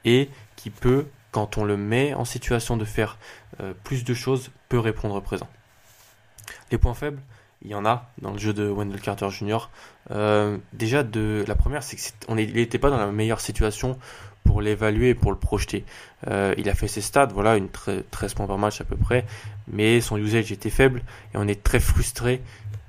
et qui peut, quand on le met en situation de faire euh, plus de choses, peut répondre présent. Les points faibles, il y en a dans le jeu de Wendell Carter Jr. Euh, déjà, de la première, c'est qu'il n'était pas dans la meilleure situation pour l'évaluer pour le projeter. Euh, il a fait ses stats, voilà, une 13 points par match à peu près, mais son usage était faible et on est très frustré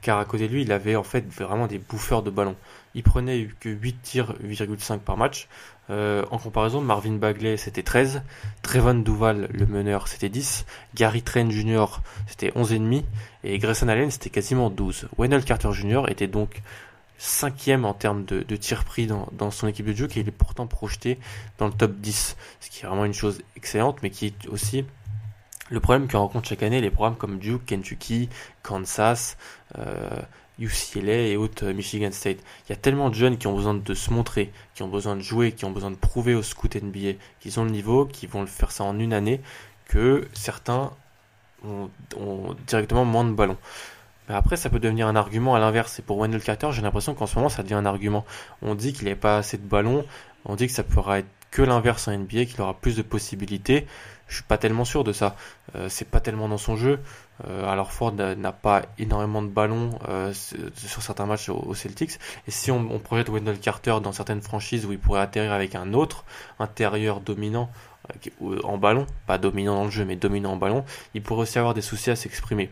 car à côté de lui, il avait en fait vraiment des bouffeurs de ballon. Il prenait que 8 tirs, 8,5 par match. Euh, en comparaison, Marvin Bagley c'était 13, Trevon Duval le meneur c'était 10, Gary Trent Jr c'était 11,5 et Grayson Allen c'était quasiment 12. Wendell Carter Jr était donc cinquième en termes de, tirs pris dans, son équipe de Duke et il est pourtant projeté dans le top 10, ce qui est vraiment une chose excellente, mais qui est aussi le problème que rencontrent chaque année les programmes comme Duke, Kentucky, Kansas, euh, UCLA et autres euh, Michigan State. Il y a tellement de jeunes qui ont besoin de se montrer, qui ont besoin de jouer, qui ont besoin de prouver au scout NBA qu'ils ont le niveau, qui vont le faire ça en une année, que certains ont, ont directement moins de ballons. Après, ça peut devenir un argument à l'inverse. Et pour Wendell Carter, j'ai l'impression qu'en ce moment, ça devient un argument. On dit qu'il a pas assez de ballons. On dit que ça pourra être que l'inverse en NBA, qu'il aura plus de possibilités. Je suis pas tellement sûr de ça. Euh, c'est pas tellement dans son jeu. Euh, alors Ford n'a pas énormément de ballons euh, sur certains matchs aux Celtics. Et si on, projette Wendell Carter dans certaines franchises où il pourrait atterrir avec un autre intérieur dominant en ballon, pas dominant dans le jeu, mais dominant en ballon, il pourrait aussi avoir des soucis à s'exprimer.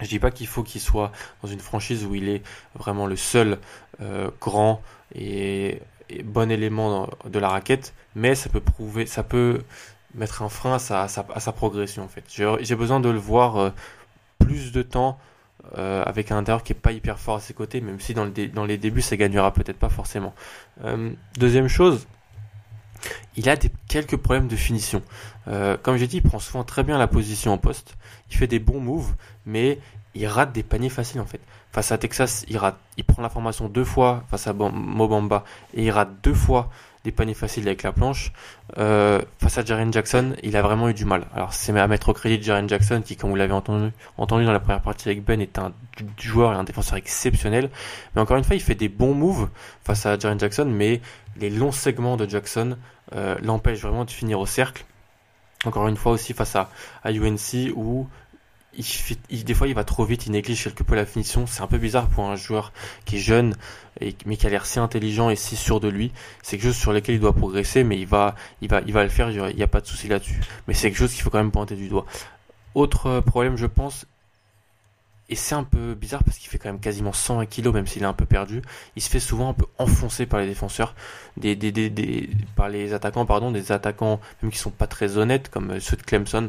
Je dis pas qu'il faut qu'il soit dans une franchise où il est vraiment le seul euh, grand et, bon élément de la raquette, mais ça peut prouver, ça peut mettre un frein à sa, progression en fait. J'ai besoin de le voir euh, plus de temps euh, avec un intérieur qui est pas hyper fort à ses côtés, même si dans, dans les débuts ça gagnera peut-être pas forcément. deuxième chose, il a quelques problèmes de finition. Euh, comme j'ai dit, il prend souvent très bien la position en poste. Il fait des bons moves, mais il rate des paniers faciles en fait. Face à Texas, il il prend la formation deux fois face à Mobamba et il rate deux fois des paniers faciles avec la planche. Euh, face à Jaren Jackson, il a vraiment eu du mal. Alors c'est à mettre au crédit de Jaren Jackson qui, comme vous l'avez entendu, dans la première partie avec Ben, est un joueur et un défenseur exceptionnel. Mais encore une fois, il fait des bons moves face à Jaren Jackson, mais les longs segments de Jackson euh, l'empêchent vraiment de finir au cercle. Encore une fois aussi face à, à UNC où il, des fois il va trop vite, il néglige quelque peu la finition. C'est un peu bizarre pour un joueur qui est jeune et mais qui a l'air si intelligent et si sûr de lui. C'est quelque chose sur lequel il doit progresser, mais il va, il va, il va le faire. Il n'y a pas de souci là-dessus. Mais c'est quelque chose qu'il faut quand même pointer du doigt. Autre problème, je pense, et c'est un peu bizarre parce qu'il fait quand même quasiment 120 kilos, même s'il est un peu perdu. Il se fait souvent un peu enfoncer par les défenseurs, des, des, par les attaquants, pardon, des attaquants même qui sont pas très honnêtes, comme ceux de Clemson, euh,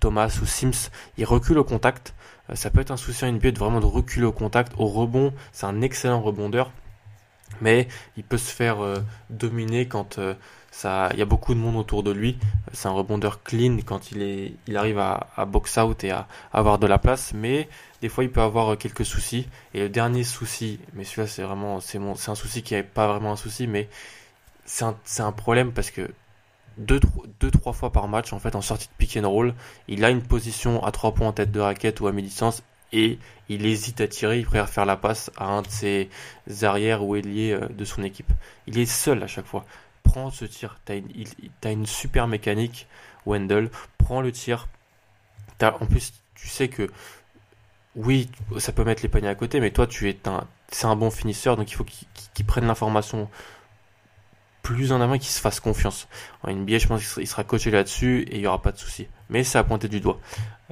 Thomas ou Sims. Il recule au contact. Euh, ça peut être un souci en NBA de vraiment de reculer au contact. Au rebond, c'est un excellent rebondeur, mais il peut se faire euh, dominer quand ça, il y a beaucoup de monde autour de lui. C'est un rebondeur clean quand il est, il arrive à, box out et à, avoir de la place, mais des fois il peut avoir quelques soucis. Et le dernier souci, mais celui-là c'est vraiment, c'est un souci qui n'est pas vraiment un souci, mais c'est un problème parce que deux, deux, trois fois par match, en fait, en sortie de pick and roll, il a une position à trois points en tête de raquette ou à mi-distance et il hésite à tirer, il préfère faire la passe à un de ses arrières ou ailiers euh, de son équipe. Il est seul à chaque fois prends ce tir. Tu as, une super mécanique, Wendell. Prends le tir. en plus, tu sais que oui, ça peut mettre les paniers à côté, mais toi, tu es un, c'est un bon finisseur, donc il faut qu'il prenne l'information plus en avant qu'il se fasse confiance. En NBA, je pense qu'il sera coaché là-dessus et il n'y aura pas de souci. Mais c'est à pointer du doigt.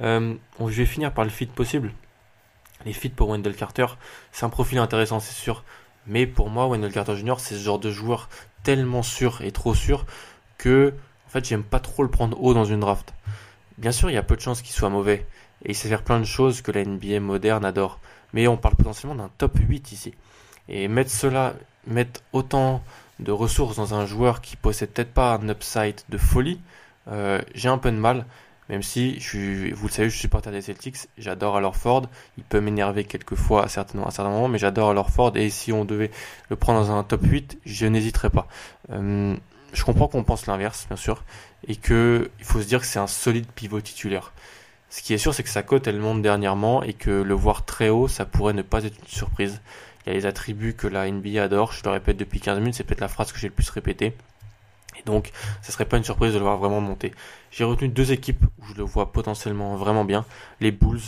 Euh, je vais finir par le fit possible. Les fits pour Wendell Carter, c'est un profil intéressant, c'est sûr. Mais pour moi, Wendell Carter Jr., c'est ce genre de joueur tellement sûr et trop sûr que en fait j'aime pas trop le prendre haut dans une draft. Bien sûr, il y a peu de chances qu'il soit mauvais et il sait faire plein de choses que la NBA moderne adore. Mais on parle potentiellement d'un top 8 ici. Et mettre cela, mettre autant de ressources dans un joueur qui possède peut-être pas un upside de folie, euh, j'ai un peu de mal. Même si, je vous le savez, je suis supporter des Celtics, j'adore alors Ford. Il peut m'énerver quelquefois à certains, à certains moments, mais j'adore alors Ford. Et si on devait le prendre dans un top 8, je n'hésiterais pas. Euh, je comprends qu'on pense l'inverse, bien sûr, et que il faut se dire que c'est un solide pivot titulaire. Ce qui est sûr, c'est que sa cote, elle monte dernièrement, et que le voir très haut, ça pourrait ne pas être une surprise. Il y a les attributs que la NBA adore, je le répète depuis 15 minutes, c'est peut-être la phrase que j'ai le plus répétée. Et donc, ça serait pas une surprise de le voir vraiment monter. J'ai retenu deux équipes où je le vois potentiellement vraiment bien. Les Bulls.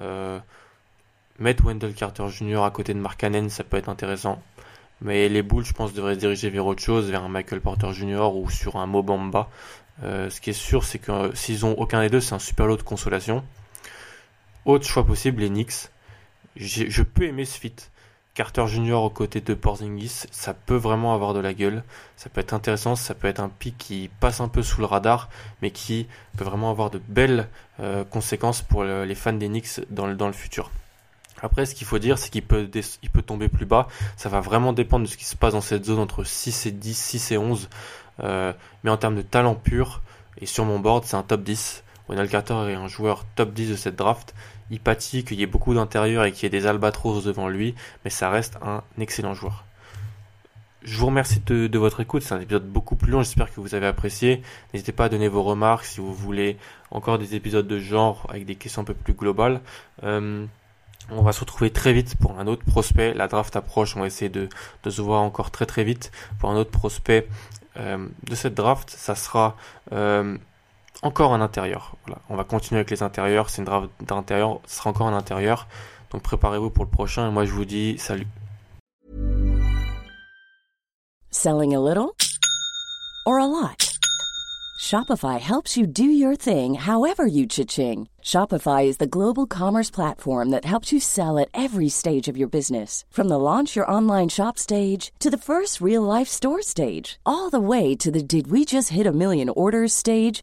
Euh, mettre Wendell Carter Jr. à côté de Mark Cannon, ça peut être intéressant. Mais les Bulls, je pense, devraient se diriger vers autre chose, vers un Michael Porter Jr. ou sur un Mobamba. Euh, ce qui est sûr, c'est que euh, s'ils ont aucun des deux, c'est un super lot de consolation. Autre choix possible, les Knicks. Je peux aimer ce fit. Carter Junior aux côtés de Porzingis, ça peut vraiment avoir de la gueule. Ça peut être intéressant, ça peut être un pic qui passe un peu sous le radar, mais qui peut vraiment avoir de belles euh, conséquences pour les fans des Knicks dans le, futur. Après, ce qu'il faut dire, c'est qu'il peut, il peut tomber plus bas. Ça va vraiment dépendre de ce qui se passe dans cette zone entre 6 et 10, 6 et 11. Euh, mais en termes de talent pur, et sur mon board, c'est un top 10. Wendell Carter est un joueur top 10 de cette draft il pâtit qu'il y ait beaucoup d'intérieur et qu'il y ait des albatros devant lui, mais ça reste un excellent joueur. Je vous remercie de, votre écoute, c'est un épisode beaucoup plus long, j'espère que vous avez apprécié. N'hésitez pas à donner vos remarques si vous voulez encore des épisodes de genre avec des questions un peu plus globales. Euh, on va se retrouver très vite pour un autre prospect. La draft approche, on va essayer de, se voir encore très très vite pour un autre prospect euh, de cette draft. Ça sera euh, encore un intérieur. Voilà. On va continuer avec les intérieurs. C'est une draft d'intérieur. Ce sera encore un intérieur. Donc préparez-vous pour le prochain. Et moi, je vous dis salut. Selling a little or a lot? Shopify helps you do your thing however you cha-ching. Shopify is the global commerce platform that helps you sell at every stage of your business. From the launch your online shop stage to the first real life store stage. All the way to the did we just hit a million orders stage.